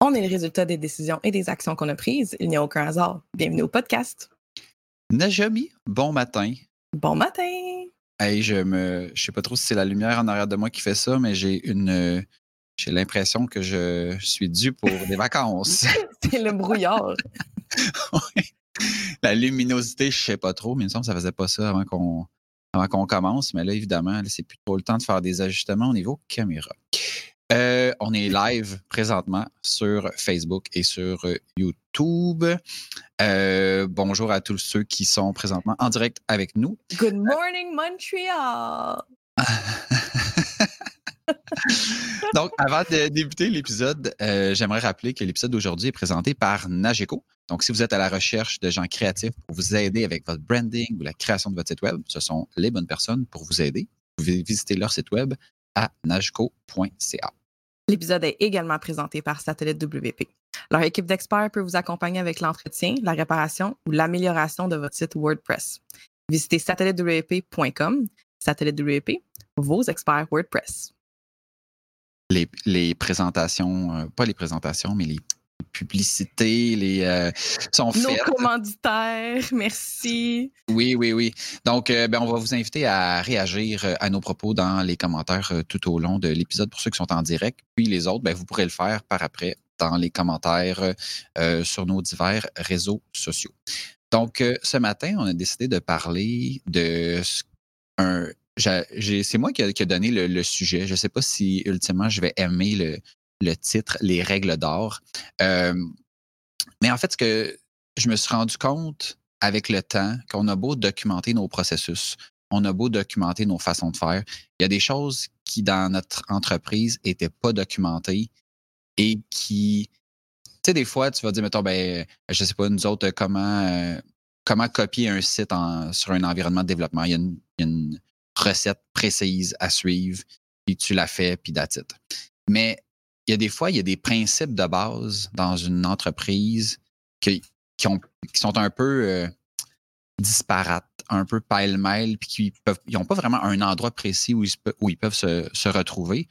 On est le résultat des décisions et des actions qu'on a prises. Il n'y a aucun hasard. Bienvenue au podcast. Najami, bon matin. Bon matin. Hey, je me, je sais pas trop si c'est la lumière en arrière de moi qui fait ça, mais j'ai une, j'ai l'impression que je suis dû pour des vacances. c'est le brouillard. Ouais. La luminosité, je sais pas trop, mais il me semble que ça faisait pas ça avant qu'on, avant qu'on commence. Mais là, évidemment, là, c'est plus trop le temps de faire des ajustements au niveau caméra. Euh, on est live présentement sur Facebook et sur euh, YouTube. Euh, bonjour à tous ceux qui sont présentement en direct avec nous. Good morning, Montreal. Donc, avant de débuter l'épisode, euh, j'aimerais rappeler que l'épisode d'aujourd'hui est présenté par Nageco. Donc, si vous êtes à la recherche de gens créatifs pour vous aider avec votre branding ou la création de votre site web, ce sont les bonnes personnes pour vous aider. Vous pouvez visiter leur site web à nageco.ca. L'épisode est également présenté par Satellite WP. Leur équipe d'experts peut vous accompagner avec l'entretien, la réparation ou l'amélioration de votre site WordPress. Visitez satellitewp.com. Satellite WP, vos experts WordPress. Les, les présentations, euh, pas les présentations, mais les publicités, les euh, sont Nos faites. commanditaires, merci. Oui, oui, oui. Donc, euh, ben, on va vous inviter à réagir euh, à nos propos dans les commentaires tout au long de l'épisode pour ceux qui sont en direct. Puis les autres, ben, vous pourrez le faire par après dans les commentaires euh, sur nos divers réseaux sociaux. Donc, ce matin, on a décidé de parler de un. C'est moi qui a, qui a donné le, le sujet. Je ne sais pas si ultimement je vais aimer le, le titre Les règles d'or. Mais en fait, ce que je me suis rendu compte avec le temps qu'on a beau documenter nos processus, on a beau documenter nos façons de faire, il y a des choses qui, dans notre entreprise, n'étaient pas documentées et qui, tu sais, des fois, tu vas dire, mettons, ben, je sais pas, nous autres, comment, euh, comment copier un site sur un environnement de développement? Il y, a une, recette précise à suivre, puis tu la fais, puis that's. Mais il y a des fois, il y a des principes de base dans une entreprise qui, qui, ont, qui sont un peu euh, disparates, un peu pêle-mêle, puis qui peuvent, ils n'ont pas vraiment un endroit précis où ils, peuvent se, retrouver.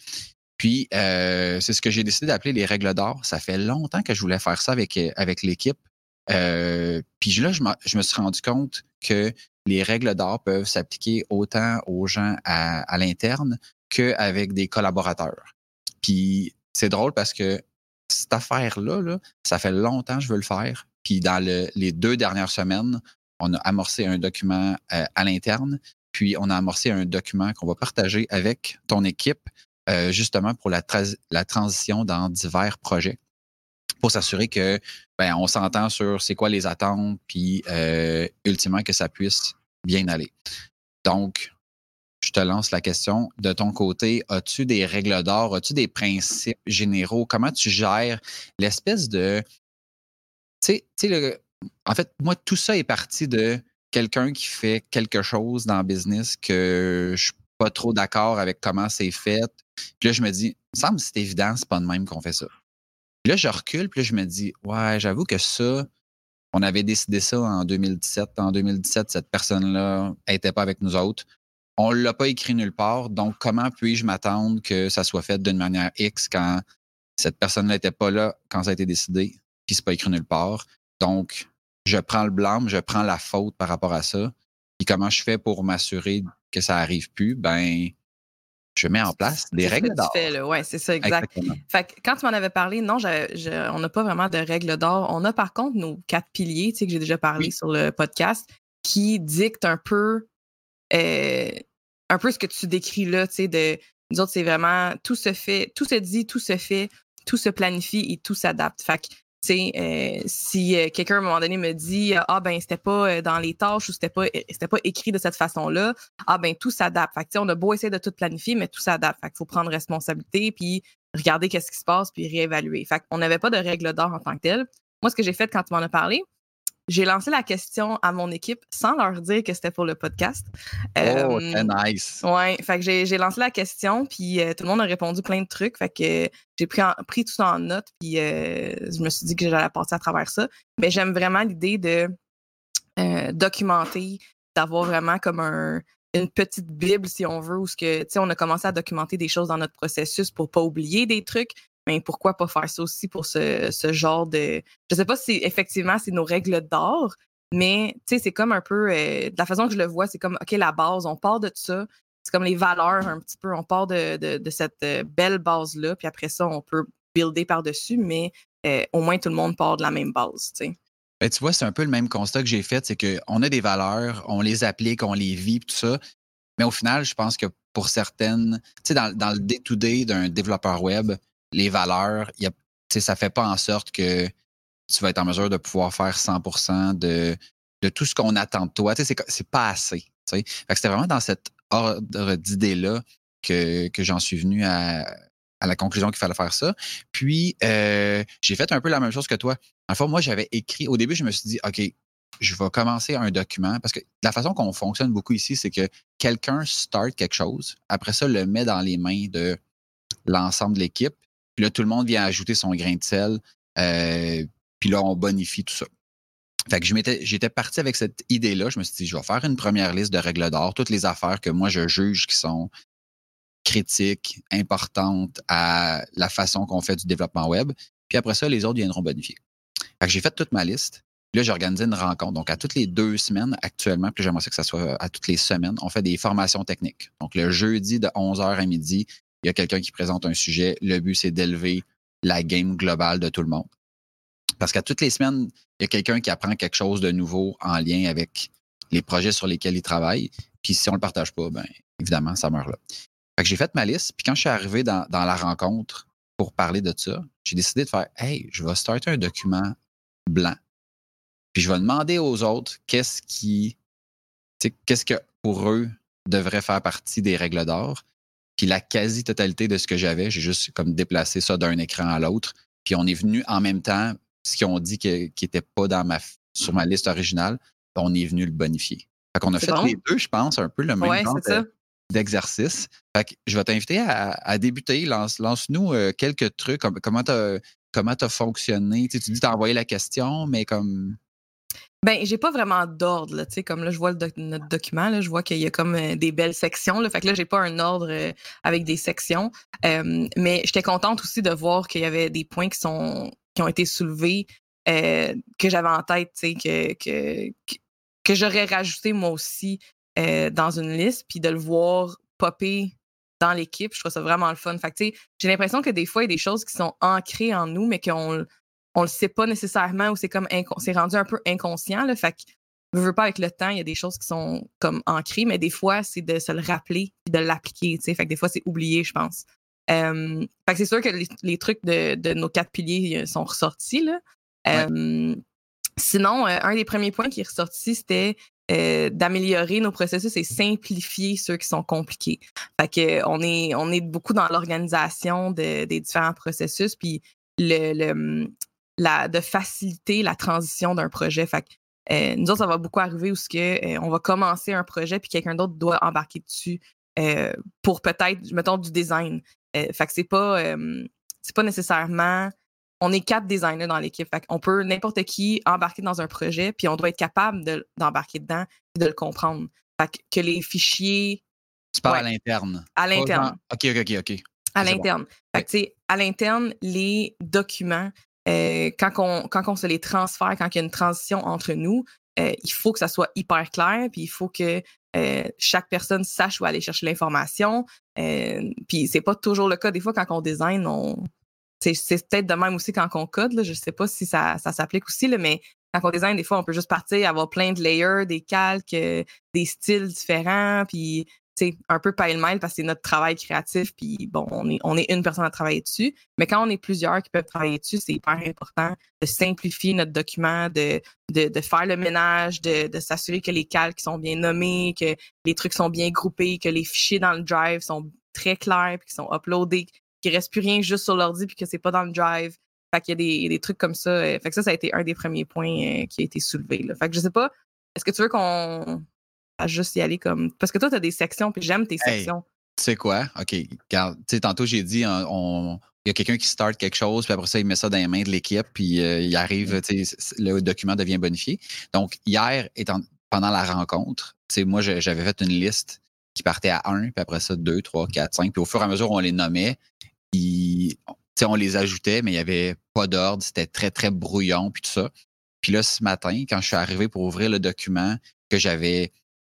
Puis, euh, c'est ce que j'ai décidé d'appeler les règles d'or. Ça fait longtemps que je voulais faire ça avec, euh, avec l'équipe. Puis là, je me suis rendu compte que les règles d'or peuvent s'appliquer autant aux gens à, à l'interne qu'avec des collaborateurs. Puis c'est drôle parce que cette affaire-là, là, ça fait longtemps que je veux le faire. Puis dans le- les deux dernières semaines, on a amorcé un document euh, à l'interne, puis on a amorcé un document qu'on va partager avec ton équipe, euh, justement pour la, tra- la transition dans divers projets, pour s'assurer que ben, on s'entend sur c'est quoi les attentes, puis euh, ultimement que ça puisse bien aller. Donc, te lance la question. De ton côté, as-tu des règles d'or? As-tu des principes généraux? Comment tu gères l'espèce de. Tu sais, en fait, moi, tout ça est parti de quelqu'un qui fait quelque chose dans le business que je suis pas trop d'accord avec comment c'est fait. Puis là, je me dis, il me semble que c'est évident, c'est pas de même qu'on fait ça. Puis là, je recule, puis là, je me dis, ouais, j'avoue que ça, on avait décidé ça en 2017. En 2017, cette personne-là n'était pas avec nous autres. On ne l'a pas écrit nulle part. Donc, comment puis-je m'attendre que ça soit fait d'une manière X quand cette personne-là n'était pas là quand ça a été décidé, puis c'est pas écrit nulle part? Donc, je prends le blâme, je prends la faute par rapport à ça. Puis comment je fais pour m'assurer que ça arrive plus? Ben, je mets en place des règles d'or. Ouais, c'est ça, exact. Exactement. Fait que quand tu m'en avais parlé, non, je- on n'a pas vraiment de règles d'or. On a par contre nos quatre piliers, tu sais, que j'ai déjà parlé Oui. sur le podcast, qui dictent un peu un peu ce que tu décris là, tu sais, de nous autres, c'est vraiment tout se fait, tout se dit, tout se fait, tout se planifie et tout s'adapte. Fait que, tu sais, si quelqu'un à un moment donné me dit Ah ben c'était pas dans les tâches ou c'était pas c'était pas écrit de cette façon-là, ah ben tout s'adapte. Fait que, on a beau essayer de tout planifier, mais tout s'adapte. Fait qu'il faut prendre responsabilité puis regarder qu'est-ce qui se passe puis réévaluer. Fait qu'on n'avait pas de règle d'or en tant que telle. Moi, ce que j'ai fait quand tu m'en as parlé, j'ai lancé la question à mon équipe sans leur dire que c'était pour le podcast. Oh, très nice. Ouais, fait que j'ai lancé la question, puis euh, tout le monde a répondu plein de trucs. Fait que j'ai pris, pris tout ça en note, puis euh, je me suis dit que j'allais passer à travers ça. Mais j'aime vraiment l'idée de euh, documenter, d'avoir vraiment comme un, une petite bible, si on veut, où ce que, on a commencé à documenter des choses dans notre processus pour pas oublier des trucs, mais pourquoi pas faire ça aussi pour ce, genre de. Je sais pas si effectivement c'est nos règles d'or, mais c'est comme un peu. Euh, de la façon que je le vois, c'est comme OK, la base, on part de ça. C'est comme les valeurs un petit peu. On part de, cette euh, belle base-là, puis après ça, on peut builder par-dessus, mais euh, au moins tout le monde part de la même base. Ben, tu vois, c'est un peu le même constat que j'ai fait, c'est qu'on a des valeurs, on les applique, on les vit, tout ça. Mais au final, je pense que pour certaines, tu sais, dans, dans, le day-to-day d'un développeur web, les valeurs, y a, ça fait pas en sorte que tu vas être en mesure de pouvoir faire 100 de, de tout ce qu'on attend de toi. C'est pas assez. C'était vraiment dans cet ordre d'idées-là que, que j'en suis venu à, à la conclusion qu'il fallait faire ça. Puis, euh, j'ai fait un peu la même chose que toi. En fait, moi, j'avais écrit, au début, je me suis dit, OK, je vais commencer un document parce que la façon qu'on fonctionne beaucoup ici, c'est que quelqu'un start quelque chose, après ça, le met dans les mains de l'ensemble de l'équipe, puis là, tout le monde vient ajouter son grain de sel. Euh, puis là, on bonifie tout ça. Fait que j'étais parti avec cette idée-là. Je me suis dit, je vais faire une première liste de règles d'or, toutes les affaires que moi je juge qui sont critiques, importantes à la façon qu'on fait du développement web. Puis après ça, les autres viendront bonifier. Fait que j'ai fait toute ma liste. Puis là, j'ai organisé une rencontre. Donc, à toutes les deux semaines actuellement, puis j'aimerais que ça soit à toutes les semaines, on fait des formations techniques. Donc, le jeudi de 11h à midi, il y a quelqu'un qui présente un sujet. Le but, c'est d'élever la game globale de tout le monde. Parce qu'à toutes les semaines, il y a quelqu'un qui apprend quelque chose de nouveau en lien avec les projets sur lesquels il travaille. Puis si on ne le partage pas, ben évidemment, ça meurt là. Que j'ai fait ma liste. Puis quand je suis arrivé dans, dans la rencontre pour parler de ça, j'ai décidé de faire Hey, je vais starter un document blanc. Puis je vais demander aux autres qu'est-ce qui, qu'est-ce que pour eux devrait faire partie des règles d'or. Puis la quasi-totalité de ce que j'avais, j'ai juste comme déplacé ça d'un écran à l'autre. Puis on est venu en même temps, ce qu'ils ont dit qui n'était pas dans ma, sur ma liste originale, on est venu le bonifier. Fait qu'on a fait les deux, je pense, un peu le même genre d'exercice. Fait que je vais t'inviter à, débuter. Lance, nous euh, quelques trucs. comment tu as, comment as fonctionné? Tu, tu dis tu as envoyé la question, mais comme ben, j'ai pas vraiment d'ordre, tu sais, comme là, je vois notre document, là, je vois qu'il y a comme euh, des belles sections, là, fait que là, j'ai pas un ordre euh, avec des sections, mais j'étais contente aussi de voir qu'il y avait des points qui sont qui ont été soulevés euh, que j'avais en tête, tu sais, que, que, que, j'aurais rajouté moi aussi dans une liste, puis de le voir popper dans l'équipe, je trouve ça vraiment le fun. Fait que, tu sais, j'ai l'impression que des fois, il y a des choses qui sont ancrées en nous, mais qu'on on le sait pas nécessairement ou c'est comme c'est rendu un peu inconscient. Là, fait que je veux pas avec le temps, il y a des choses qui sont comme ancrées, mais des fois, c'est de se le rappeler et de l'appliquer. Fait que des fois, c'est oublié, je pense. fait que c'est sûr que les, trucs de, nos quatre piliers euh, sont ressortis. Là. Sinon, euh, un des premiers points qui est ressorti, c'était euh, d'améliorer nos processus et simplifier ceux qui sont compliqués. Fait que on est, on est beaucoup dans l'organisation des différents processus, puis le, de faciliter la transition d'un projet. Fait euh, nous autres, ça va beaucoup arriver où ce que, euh, on va commencer un projet puis quelqu'un d'autre doit embarquer dessus euh, pour peut-être, mettons, du design. fait que c'est pas, c'est pas nécessairement. On est quatre designers dans l'équipe. Fait on peut n'importe qui embarquer dans un projet, puis on doit être capable d'embarquer dedans et de le comprendre. Fait que, les fichiers. Tu parles à l'interne. À l'interne. OK, OK, OK, OK. À l'interne. Fait que, à l'interne, les documents, euh, quand, on, se les transfère, quand il y a une transition entre nous, euh, il faut que ça soit hyper clair, puis il faut que euh, chaque personne sache où aller chercher l'information. puis c'est pas toujours le cas. Des fois, quand on design, on, c'est peut-être de même aussi quand on code. Là, je sais pas si ça, ça s'applique aussi, mais quand on design, des fois, on peut juste partir, avoir plein de layers, des calques, des styles différents, puis un peu pile-mêle parce que c'est notre travail créatif, puis bon, on est, on est une personne à travailler dessus. Mais quand on est plusieurs qui peuvent travailler dessus, c'est hyper important de simplifier notre document, de, de, faire le ménage, de, de s'assurer que les calques sont bien nommés, que les trucs sont bien groupés, que les fichiers dans le drive sont très clairs, puis qu'ils sont uploadés, qu'il reste plus rien juste sur l'ordi, puis que c'est pas dans le drive. Fait qu'il y a des, des, trucs comme ça. Fait que ça, ça a été un des premiers points euh, qui a été soulevé. Là. Fait que je sais pas, est-ce que tu veux qu'on à juste y aller comme. Parce que toi, tu as des sections, puis j'aime tes sections. Tu sais quoi? OK. Tantôt, j'ai dit, on, il y a quelqu'un qui start quelque chose, puis après ça, il met ça dans les mains de l'équipe, puis euh, il arrive, tu sais, le document devient bonifié. Donc, hier, étant, pendant la rencontre, tu sais, moi, j'avais fait une liste qui partait à 1, puis après ça, 2, 3, 4, 5. Puis au fur et à mesure, on les nommait, puis, on les ajoutait, mais il n'y avait pas d'ordre, c'était très, très brouillon, puis tout ça. Puis là, ce matin, quand je suis arrivé pour ouvrir le document que j'avais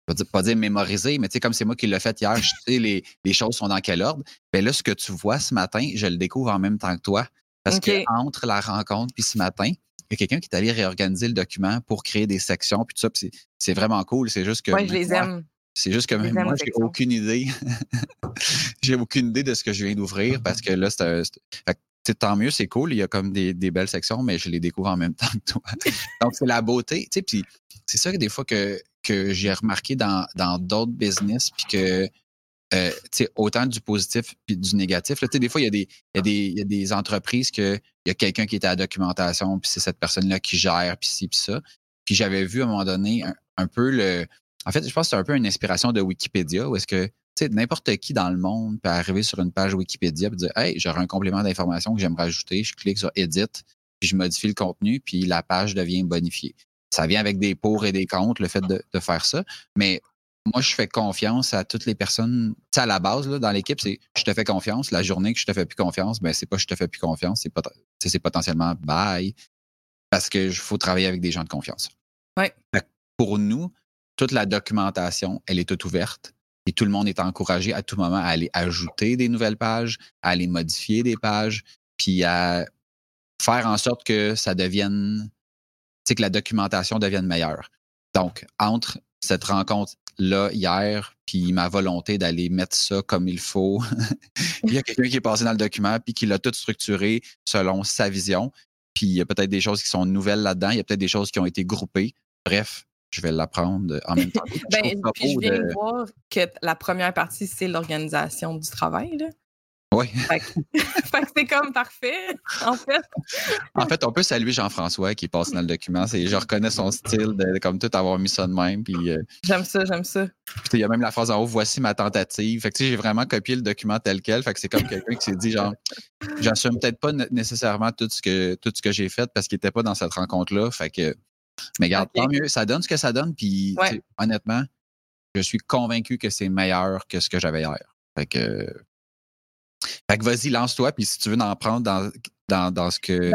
pas dire, pas dire mémoriser, mais tu sais, comme c'est moi qui l'ai fait hier, je sais les, les, choses sont dans quel ordre. Ben là, ce que tu vois ce matin, je le découvre en même temps que toi. Parce que entre la rencontre puis ce matin, il y a quelqu'un qui est allé réorganiser le document pour créer des sections puis tout ça. Puis c'est vraiment cool. C'est juste que. Oui, je les aime. C'est juste que même moi, j'ai aucune idée. j'ai aucune idée de ce que je viens d'ouvrir parce que là, c'est tant mieux, c'est cool. Il y a comme des, des, belles sections, mais je les découvre en même temps que toi. Donc, c'est la beauté. Tu sais, puis c'est ça que des fois que, que j'ai remarqué dans d'autres business, puis que euh, autant du positif puis du négatif. Là, des fois, il y, a des, y y a des entreprises que il y a quelqu'un qui est à la documentation, puis c'est cette personne-là qui gère, puis ci, puis ça. Puis j'avais vu à un moment donné un, peu le. En fait, je pense que c'est un peu une inspiration de Wikipédia, où est-ce que n'importe qui dans le monde peut arriver sur une page Wikipédia et dire Hey, j'aurais un complément d'information que j'aimerais ajouter. Je clique sur Edit, puis je modifie le contenu, puis la page devient bonifiée. Ça vient avec des pour et des contre, le fait de, faire ça. Mais moi, je fais confiance à toutes les personnes. Tu sais, à la base, là, dans l'équipe, c'est je te fais confiance. La journée que je te fais plus confiance, ben, c'est pas je te fais plus confiance, c'est, c'est potentiellement bye. Parce qu'il faut travailler avec des gens de confiance. Ouais. Pour nous, toute la documentation, elle est toute ouverte. Et tout le monde est encouragé à tout moment à aller ajouter des nouvelles pages, à aller modifier des pages, puis à faire en sorte que ça devienne que la documentation devienne meilleure. Donc, entre cette rencontre-là hier, puis ma volonté d'aller mettre ça comme il faut, il y a quelqu'un qui est passé dans le document, puis qui l'a tout structuré selon sa vision. Puis il y a peut-être des choses qui sont nouvelles là-dedans, il y a peut-être des choses qui ont été groupées. Bref, je vais l'apprendre en même temps. ben, puis je viens de voir que la première partie, c'est l'organisation du travail. Là. Oui. Fait que, c'est comme parfait, en fait. en fait, on peut saluer Jean-François qui passe dans le document. Je reconnais son style de comme tout avoir mis ça de même. Puis, euh, j'aime ça, j'aime ça. Il y a même la phrase en haut, voici ma tentative. Fait que j'ai vraiment copié le document tel quel. Fait que c'est comme quelqu'un qui s'est dit genre, j'assume peut-être pas nécessairement tout ce que tout ce que j'ai fait parce qu'il n'était pas dans cette rencontre-là. Fait que, mais regarde, tant mieux, ça donne ce que ça donne. Puis honnêtement, je suis convaincu que c'est meilleur que ce que j'avais hier. Fait que fait que vas-y, lance-toi, puis si tu veux en prendre dans, dans, dans ce que.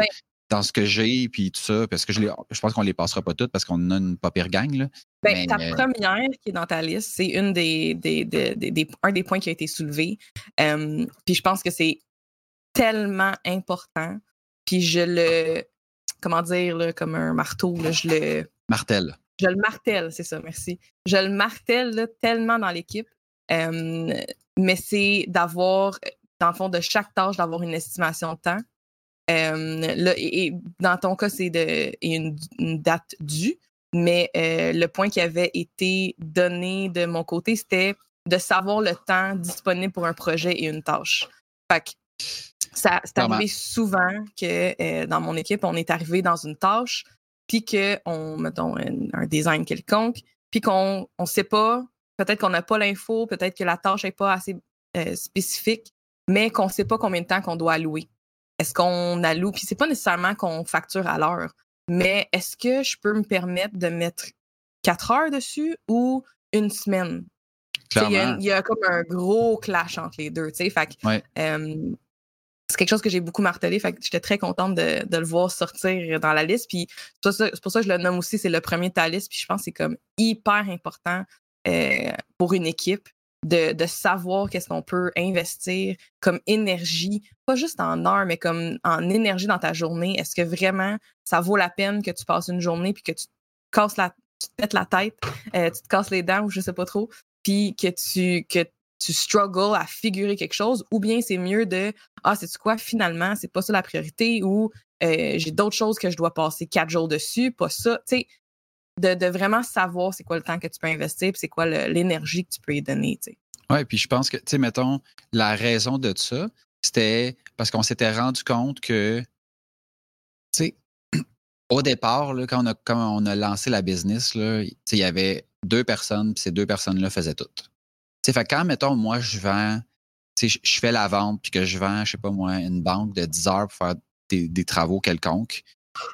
Dans ce que j'ai, puis tout ça, parce que je, je pense qu'on les passera pas toutes parce qu'on a une pas pire gang. Là. Ben, ta première qui est dans ta liste, c'est une des, des, des, un des points qui a été soulevé. puis je pense que c'est tellement important. Puis je le, comment dire, là, comme un marteau, là, je le. Martèle. Je le martèle, c'est ça, merci. Je le martèle tellement dans l'équipe. mais c'est d'avoir dans le fond, de chaque tâche, d'avoir une estimation de temps. là, et, dans ton cas, c'est de, une, date due. Mais euh, le point qui avait été donné de mon côté, c'était de savoir le temps disponible pour un projet et une tâche. Fait que ça, c'est arrivé souvent que euh, dans mon équipe, on est arrivé dans une tâche, puis qu'on, mettons, un, design quelconque, puis qu'on ne sait pas, peut-être qu'on n'a pas l'info, peut-être que la tâche n'est pas assez euh, spécifique mais qu'on ne sait pas combien de temps qu'on doit allouer. Est-ce qu'on alloue, puis c'est pas nécessairement qu'on facture à l'heure, mais est-ce que je peux me permettre de mettre quatre heures dessus ou une semaine? Il y, a comme un gros clash entre les deux. Fait c'est quelque chose que j'ai beaucoup martelé. Fait j'étais très contente de, le voir sortir dans la liste. Puis c'est pour ça que je le nomme aussi, c'est le premier de ta liste. Puis je pense que c'est comme hyper important euh, pour une équipe de, savoir qu'est-ce qu'on peut investir comme énergie, pas juste en heures, mais comme en énergie dans ta journée. Est-ce que vraiment ça vaut la peine que tu passes une journée puis que tu te casses la, tu te la tête, euh, tu te casses les dents ou je sais pas trop, puis que tu, que tu struggles à figurer quelque chose, ou bien c'est mieux de Ah, c'est quoi, finalement, c'est pas ça la priorité, ou euh, j'ai d'autres choses que je dois passer quatre jours dessus, pas ça. Tu sais, de, vraiment savoir c'est quoi le temps que tu peux investir, puis c'est quoi l'énergie que tu peux y donner. Tu sais. Oui, puis je pense que, tu sais, mettons, la raison de ça, c'était parce qu'on s'était rendu compte que, tu sais, au départ, là, quand, on a, quand on a lancé la business, il y avait deux personnes, puis ces deux personnes-là faisaient tout. sais, fait quand, mettons, moi, je vends, je fais la vente, puis que je vends, je sais pas moi, une banque de 10 heures pour faire des, des travaux quelconques,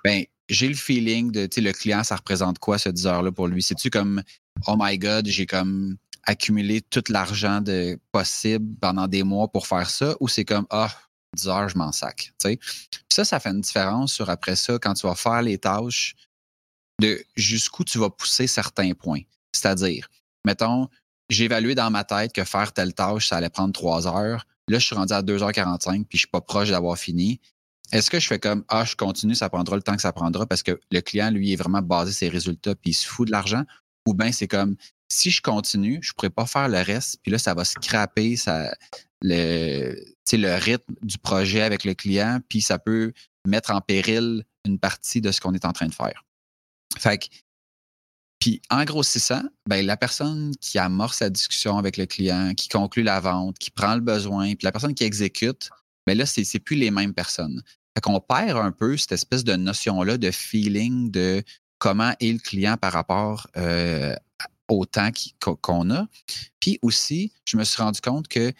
ben j'ai le feeling de, tu sais, le client, ça représente quoi ce 10 heures-là pour lui? C'est-tu comme, oh my God, j'ai comme accumulé tout l'argent de, possible pendant des mois pour faire ça, ou c'est comme, ah, 10 heures, je m'en sac, tu sais? ça, ça fait une différence sur après ça, quand tu vas faire les tâches, de jusqu'où tu vas pousser certains points. C'est-à-dire, mettons, j'ai évalué dans ma tête que faire telle tâche, ça allait prendre 3 heures. Là, je suis rendu à 2h45 puis je suis pas proche d'avoir fini. Est-ce que je fais comme Ah, je continue, ça prendra le temps que ça prendra parce que le client, lui, est vraiment basé ses résultats puis il se fout de l'argent? Ou bien c'est comme si je continue, je ne pourrais pas faire le reste, puis là, ça va scraper ça, le, le rythme du projet avec le client, puis ça peut mettre en péril une partie de ce qu'on est en train de faire. Fait que, puis en grossissant, ben, la personne qui amorce la discussion avec le client, qui conclut la vente, qui prend le besoin, puis la personne qui exécute, mais ben là, c'est, plus les mêmes personnes. Fait qu'on perd un peu cette espèce de notion-là de feeling de comment est le client par rapport au temps qu'on a. Puis aussi, je me suis rendu compte que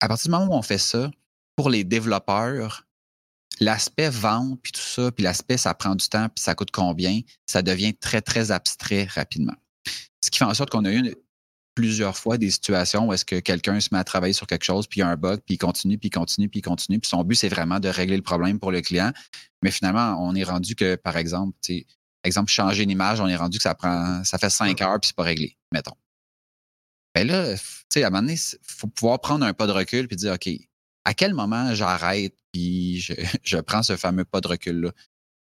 à partir du moment où on fait ça, pour les développeurs, l'aspect vente, puis tout ça, puis l'aspect ça prend du temps, puis ça coûte combien, ça devient très, très abstrait rapidement. Ce qui fait en sorte qu'on a eu plusieurs fois des situations où est-ce que quelqu'un se met à travailler sur quelque chose, puis il y a un bug, puis il continue, puis il continue, puis il continue, puis son but, c'est vraiment de régler le problème pour le client. Mais finalement, on est rendu que, par exemple, exemple, changer une image, on est rendu que ça prend, ça fait cinq heures, puis c'est pas réglé, mettons. Ben là, tu sais, à un moment donné, il faut pouvoir prendre un pas de recul puis dire, OK, à quel moment j'arrête puis je, je, prends ce fameux pas de recul-là?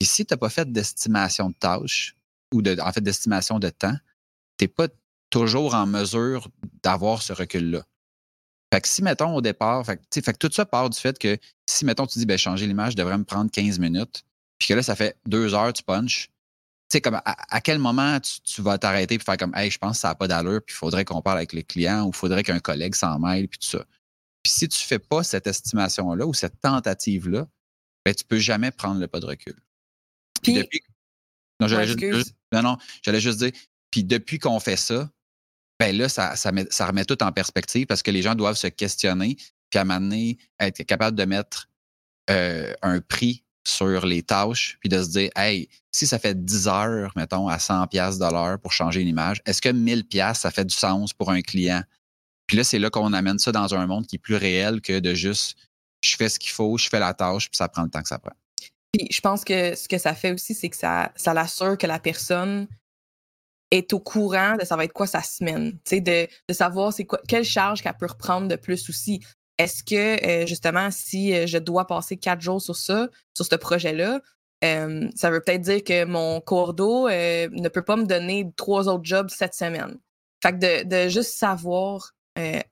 Et si tu n'as pas fait d'estimation de tâches ou de, en fait d'estimation de temps, tu n'es pas toujours en mesure d'avoir ce recul-là. Fait que si, mettons, au départ, fait, fait que tout ça part du fait que si, mettons, tu dis, ben, changer l'image devrait me prendre 15 minutes, puis que là, ça fait deux heures, tu punches, tu sais, comme à, quel moment tu, vas t'arrêter et faire comme, hey, je pense que ça n'a pas d'allure, puis il faudrait qu'on parle avec le client ou il faudrait qu'un collègue s'en mêle, puis tout ça. Puis si tu ne fais pas cette estimation-là ou cette tentative-là, ben, tu ne peux jamais prendre le pas de recul. Puis, depuis. Non, j'allais juste, non, non, j'allais juste dire, puis depuis qu'on fait ça, ben là, ça, remet tout en perspective parce que les gens doivent se questionner, puis à un moment être capable de mettre euh, un prix sur les tâches, puis de se dire, hey, si ça fait 10 heures, mettons, à 100 pièces pour changer une image, est-ce que 1000 pièces ça fait du sens pour un client? Puis là, c'est là qu'on amène ça dans un monde qui est plus réel que de juste, je fais ce qu'il faut, je fais la tâche, puis ça prend le temps que ça prend. Puis je pense que ce que ça fait aussi, c'est que ça l'assure que la personne est au courant de ça va être quoi sa semaine, de, de savoir c'est quoi, quelle charge qu'elle peut reprendre de plus aussi. Est-ce que, euh, justement, si euh, je dois passer quatre jours sur ça, sur ce projet-là, euh, ça veut peut-être dire que mon cours d'eau ne peut pas me donner trois autres jobs cette semaine. Fait que de, juste savoir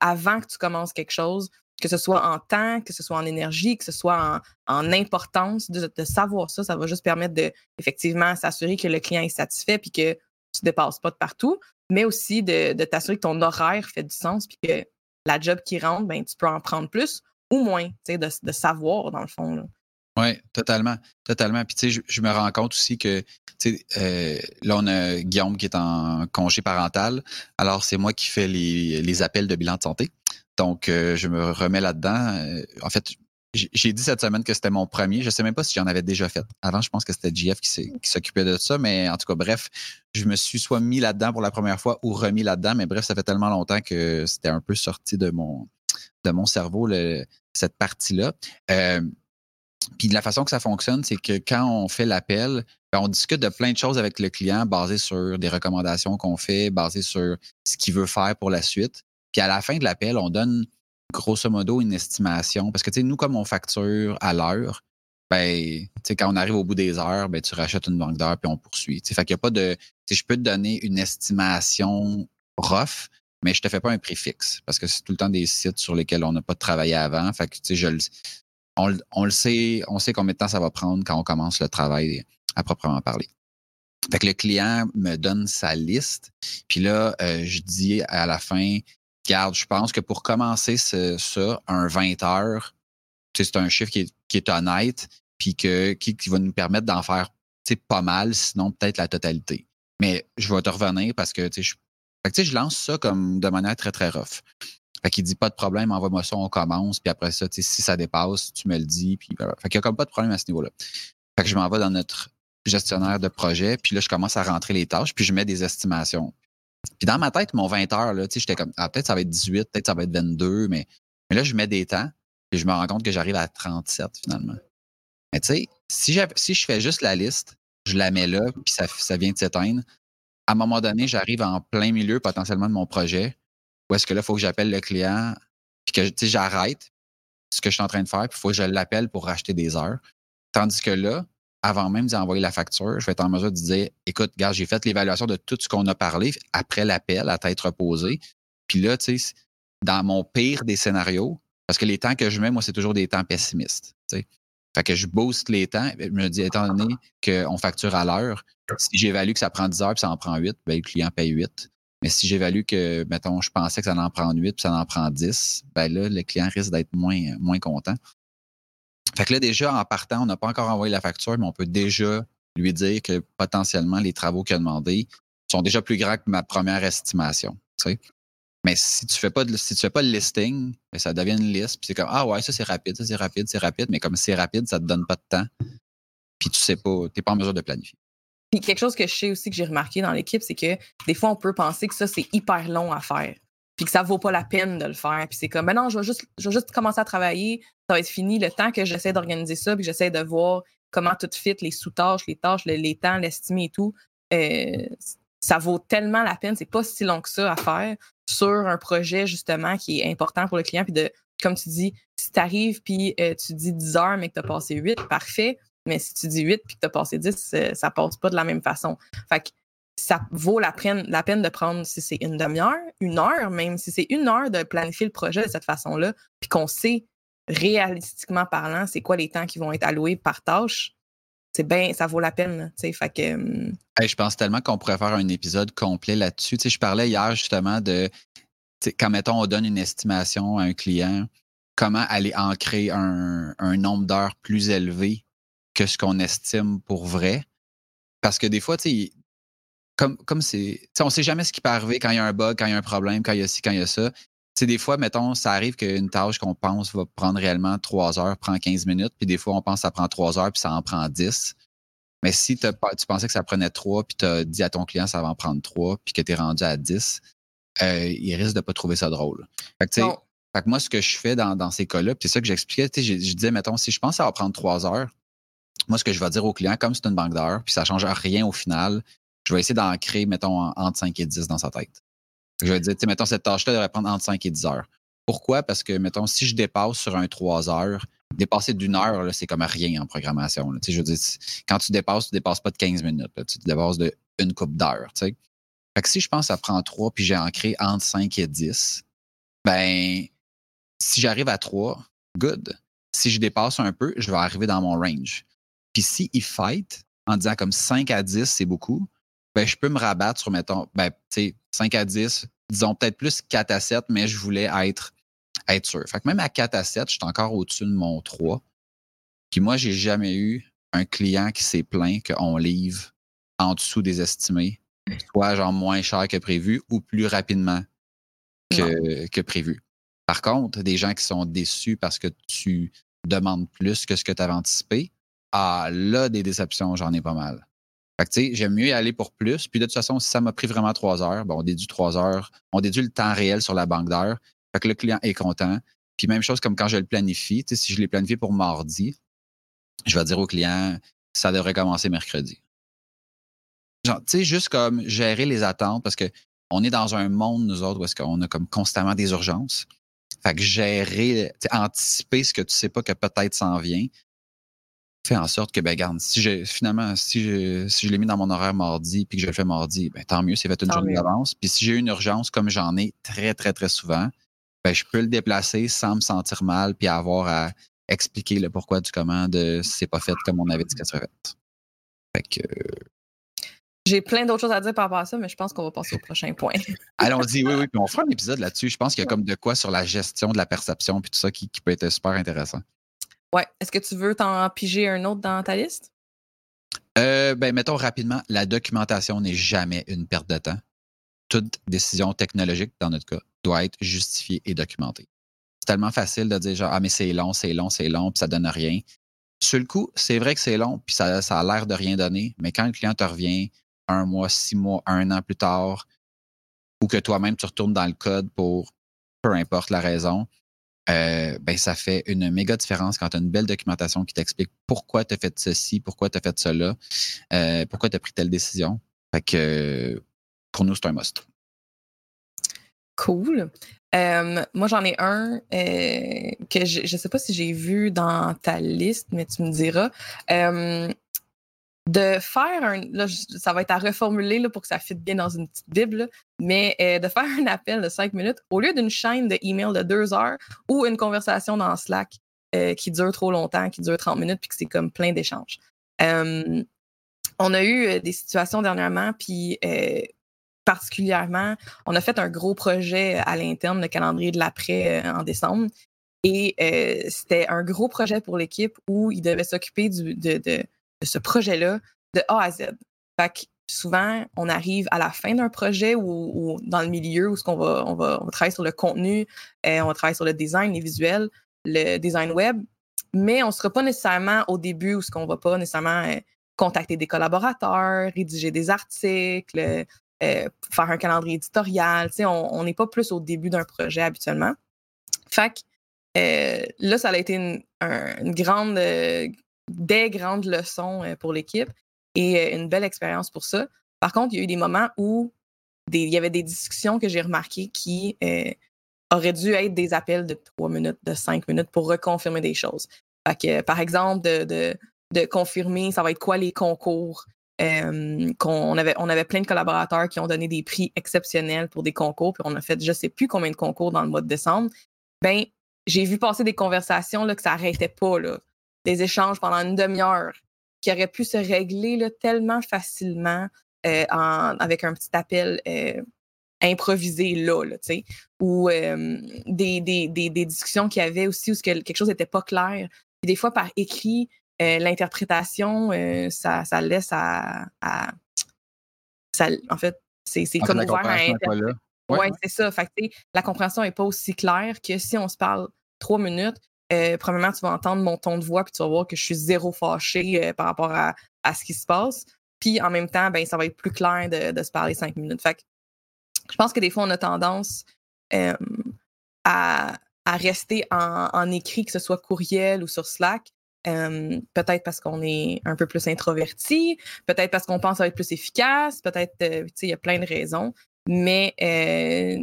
avant que tu commences quelque chose, que ce soit en temps, que ce soit en énergie, que ce soit en, importance, de, de, savoir ça, ça va juste permettre de effectivement s'assurer que le client est satisfait puis que tu dépasses pas de partout, mais aussi de, t'assurer que ton horaire fait du sens puis que la job qui rentre, ben, tu peux en prendre plus ou moins, de, de savoir dans le fond. Oui, totalement. Totalement. Puis, tu sais, je, me rends compte aussi que, tu sais, euh, là, on a Guillaume qui est en congé parental. Alors, c'est moi qui fais les, appels de bilan de santé. Donc, euh, je me remets là-dedans. Euh, en fait, j'ai dit cette semaine que c'était mon premier. Je ne sais même pas si j'en avais déjà fait. Avant, je pense que c'était JF qui s'occupait de ça, mais en tout cas, bref, je me suis soit mis là-dedans pour la première fois ou remis là-dedans, mais bref, ça fait tellement longtemps que c'était un peu sorti de mon, de mon cerveau, cette partie-là. Euh, puis la façon que ça fonctionne, c'est que quand on fait l'appel, ben, on discute de plein de choses avec le client basées sur des recommandations qu'on fait, basées sur ce qu'il veut faire pour la suite. Puis à la fin de l'appel, on donne grosso modo une estimation. Parce que, tu sais, nous, comme on facture à l'heure, ben, quand on arrive au bout des heures, ben, tu rachètes une banque d'heures puis on poursuit. Tu sais, fait qu'il n'y a pas de. Je peux te donner une estimation rough, mais je te fais pas un prix fixe parce que c'est tout le temps des sites sur lesquels on n'a pas travaillé avant. Fait que, tu sais, je on, on, le sait, on sait combien de temps ça va prendre quand on commence le travail à proprement parler. Fait que le client me donne sa liste, puis là, euh, je dis à la fin, garde, je pense que pour commencer ce, ça, un 20 heures, c'est un chiffre qui est, honnête, puis que, qui, va nous permettre d'en faire pas mal, sinon peut-être la totalité. Mais je vais te revenir parce que, je, je lance ça comme de manière très, très rough. Fait qu'il dit pas de problème, envoie-moi ça, on commence, puis après ça, si ça dépasse, tu me le dis, puis Fait qu'il y a comme pas de problème à ce niveau-là. Fait que je m'en vais dans notre gestionnaire de projet. Puis là, je commence à rentrer les tâches, puis je mets des estimations. Puis dans ma tête, mon 20 heures, là, j'étais comme, ah, peut-être ça va être 18, peut-être ça va être 22, mais, là, je mets des temps, puis je me rends compte que j'arrive à 37 finalement. Mais tu sais, si, si je fais juste la liste, je la mets là, puis ça, ça vient de s'éteindre, à un moment donné, j'arrive en plein milieu potentiellement de mon projet, où est-ce que là, il faut que j'appelle le client, puis que j'arrête ce que je suis en train de faire, puis il faut que je l'appelle pour racheter des heures. Tandis que là, avant même d'envoyer la facture, je vais être en mesure de dire écoute, gars, j'ai fait l'évaluation de tout ce qu'on a parlé après l'appel à tête reposée. Puis là, tu sais, dans mon pire des scénarios, parce que les temps que je mets, moi, c'est toujours des temps pessimistes. sais. Fait que je booste les temps. Je me dis, étant donné qu'on facture à l'heure, si j'évalue que ça prend 10 heures puis ça en prend 8, ben, le client paye 8. Mais si j'évalue que, mettons, je pensais que ça en prend 8 puis ça en prend 10, ben là, le client risque d'être moins, moins content. Fait que là, déjà, en partant, on n'a pas encore envoyé la facture, mais on peut déjà lui dire que potentiellement les travaux qu'il a demandés sont déjà plus grands que ma première estimation. Mais si tu fais pas si fais pas le listing, ben, ça devient une liste, puis c'est comme Ah ouais, ça c'est rapide, ça c'est rapide, c'est rapide, mais comme c'est rapide, ça te donne pas de temps. Puis tu sais pas, tu n'es pas en mesure de planifier. Puis quelque chose que je sais aussi que j'ai remarqué dans l'équipe, c'est que des fois, on peut penser que ça, c'est hyper long à faire puis que ça vaut pas la peine de le faire. Puis c'est comme, ben non, je vais, juste, juste commencer à travailler, ça va être fini le temps que j'essaie d'organiser ça, puis j'essaie de voir comment tout fit, les sous-tâches, les tâches, les, temps, l'estimer et tout. Euh, ça vaut tellement la peine, c'est pas si long que ça à faire sur un projet justement qui est important pour le client. Puis de, comme tu dis, si tu arrives puis euh, tu dis 10 heures mais que tu as passé 8, parfait. Mais si tu dis 8 puis que tu as passé 10, euh, ça passe pas de la même façon. Fait que ça vaut la peine, la peine de prendre, si c'est une demi-heure, une heure, même si c'est une heure de planifier le projet de cette façon-là, puis qu'on sait réalistiquement parlant, c'est quoi les temps qui vont être alloués par tâche, c'est bien, ça vaut la peine. Hum je pense tellement qu'on pourrait faire un épisode complet là-dessus. Je parlais hier justement de quand, mettons, on donne une estimation à un client, comment aller ancrer un, un nombre d'heures plus élevé que ce qu'on estime pour vrai? Parce que des fois, tu sais, comme comme c'est on sait jamais ce qui peut arriver quand il y a un bug, quand il y a un problème, quand il y a ci, quand il y a ça. sais, des fois, mettons, ça arrive qu'une tâche qu'on pense va prendre réellement trois heures prend 15 minutes, puis des fois, on pense que ça prend trois heures, puis ça en prend 10. Mais si tu pensais que ça prenait trois, puis tu as dit à ton client ça va en prendre trois, puis que tu es rendu à 10, euh, il risque de pas trouver ça drôle. Fait que, fait que moi, ce que je fais dans, dans ces cas-là, c'est ça que j'expliquais, je, je disais, mettons, si je pense que ça va prendre trois heures, moi, ce que je vais dire au client, comme c'est une banque d'heures, puis ça ne change rien au final, je vais essayer d'en créer, mettons, entre 5 et 10 dans sa tête. Je vais dire, mettons, cette tâche-là devrait prendre entre 5 et 10 heures. Pourquoi? Parce que, mettons, si je dépasse sur un 3 heures, dépasser d'une heure, c'est comme rien en programmation. Je quand tu dépasses, tu ne dépasses pas de 15 minutes. Tu dépasses de une coupe d'heure. Fait que si je pense que ça prend 3 puis j'ai ancré entre 5 et 10, ben, si j'arrive à 3, good. Si je dépasse un peu, je vais arriver dans mon range. Puis si il fight en disant comme 5 à 10, c'est beaucoup, ben, je peux me rabattre sur, mettons, ben, 5 à 10, disons peut-être plus 4 à 7, mais je voulais être, être sûr. Fait que même à 4 à 7, je suis encore au-dessus de mon 3. Puis moi, j'ai jamais eu un client qui s'est plaint qu'on livre en dessous des estimés, soit genre moins cher que prévu ou plus rapidement que, que prévu. Par contre, des gens qui sont déçus parce que tu demandes plus que ce que tu avais anticipé, ah là, des déceptions, j'en ai pas mal. Fait que, j'aime mieux y aller pour plus. Puis de toute façon, si ça m'a pris vraiment trois heures, bon, on déduit trois heures, on déduit le temps réel sur la banque d'heures. Fait que le client est content. Puis même chose comme quand je le planifie, si je l'ai planifié pour mardi, je vais dire au client, ça devrait commencer mercredi. Tu sais, juste comme gérer les attentes parce que on est dans un monde, nous autres, où est-ce qu'on a comme constamment des urgences. Fait que gérer, anticiper ce que tu sais pas que peut-être s'en vient, fait en sorte que, ben, garde, si je, finalement, si je, si je l'ai mis dans mon horaire mardi puis que je le fais mardi, ben, tant mieux, c'est fait une journée d'avance. Puis si j'ai une urgence, comme j'en ai très, très, très souvent, ben, je peux le déplacer sans me sentir mal puis avoir à expliquer le pourquoi du comment de si c'est pas fait comme on avait dit que ça serait fait. Fait que. J'ai plein d'autres choses à dire par rapport à ça, mais je pense qu'on va passer au prochain point. Allons-y, oui, oui. Puis on fera un épisode là-dessus. Je pense qu'il y a comme de quoi sur la gestion de la perception puis tout ça qui, qui peut être super intéressant. Ouais. Est-ce que tu veux t'en piger un autre dans ta liste? Euh, ben, mettons rapidement, la documentation n'est jamais une perte de temps. Toute décision technologique, dans notre cas, doit être justifiée et documentée. C'est tellement facile de dire genre, ah, mais c'est long, c'est long, c'est long, puis ça donne rien. Sur le coup, c'est vrai que c'est long, puis ça, ça a l'air de rien donner, mais quand le client te revient un mois, six mois, un an plus tard, ou que toi-même tu retournes dans le code pour peu importe la raison, euh, ben, ça fait une méga différence quand tu as une belle documentation qui t'explique pourquoi tu as fait ceci, pourquoi tu as fait cela, euh, pourquoi tu as pris telle décision. Fait que pour nous, c'est un must. Cool. Euh, moi, j'en ai un que je ne sais pas si j'ai vu dans ta liste, mais tu me diras de faire un. Là, ça va être à reformuler là, pour que ça fitte bien dans une petite Bible, mais euh, de faire un appel de cinq minutes au lieu d'une chaîne de de deux heures ou une conversation dans Slack euh, qui dure trop longtemps, qui dure 30 minutes, puis que c'est comme plein d'échanges. on a eu euh, des situations dernièrement, puis particulièrement, on a fait un gros projet à l'interne, le calendrier de l'après en décembre. Et c'était un gros projet pour l'équipe où ils devaient s'occuper de ce projet-là de A à Z. Fait que souvent, on arrive à la fin d'un projet ou, dans le milieu où on va, on, va, on travailler sur le contenu, euh, on va travailler sur le design, les visuels, le design web, mais on ne sera pas nécessairement au début où ce qu'on va pas nécessairement euh, contacter des collaborateurs, rédiger des articles, euh, faire un calendrier éditorial. On n'est pas plus au début d'un projet habituellement. Fait que là, ça a été une grande, des grandes leçons euh, pour l'équipe et euh, une belle expérience pour ça. Par contre, il y a eu des moments où il y avait des discussions que j'ai remarquées qui euh, auraient dû être des appels de trois minutes, de cinq minutes pour reconfirmer des choses. par exemple, de, confirmer ça va être quoi les concours. qu'on avait, on avait plein de collaborateurs qui ont donné des prix exceptionnels pour des concours, puis on a fait je ne sais plus combien de concours dans le mois de décembre. Ben, j'ai vu passer des conversations là, que ça n'arrêtait pas. Là des échanges pendant une demi-heure qui auraient pu se régler là, tellement facilement euh, avec un petit appel euh, improvisé là, là ou des, des, des, discussions qu'il y avait aussi où quelque chose n'était pas clair. Puis des fois, par écrit, euh, l'interprétation, ça, ça laisse à, ça, en fait, c'est comme ouvert à interpréter. Oui, ouais, c'est ça. Fait la compréhension n'est pas aussi claire que si on se parle trois minutes, euh, premièrement, tu vas entendre mon ton de voix, puis tu vas voir que je suis zéro fâchée euh, par rapport à, ce qui se passe. Puis en même temps, ben, ça va être plus clair de, se parler cinq minutes. Fait je pense que des fois, on a tendance à, rester en, écrit, que ce soit courriel ou sur Slack. peut-être parce qu'on est un peu plus introverti, peut-être parce qu'on pense à être plus efficace, peut-être, euh, il y a plein de raisons. Mais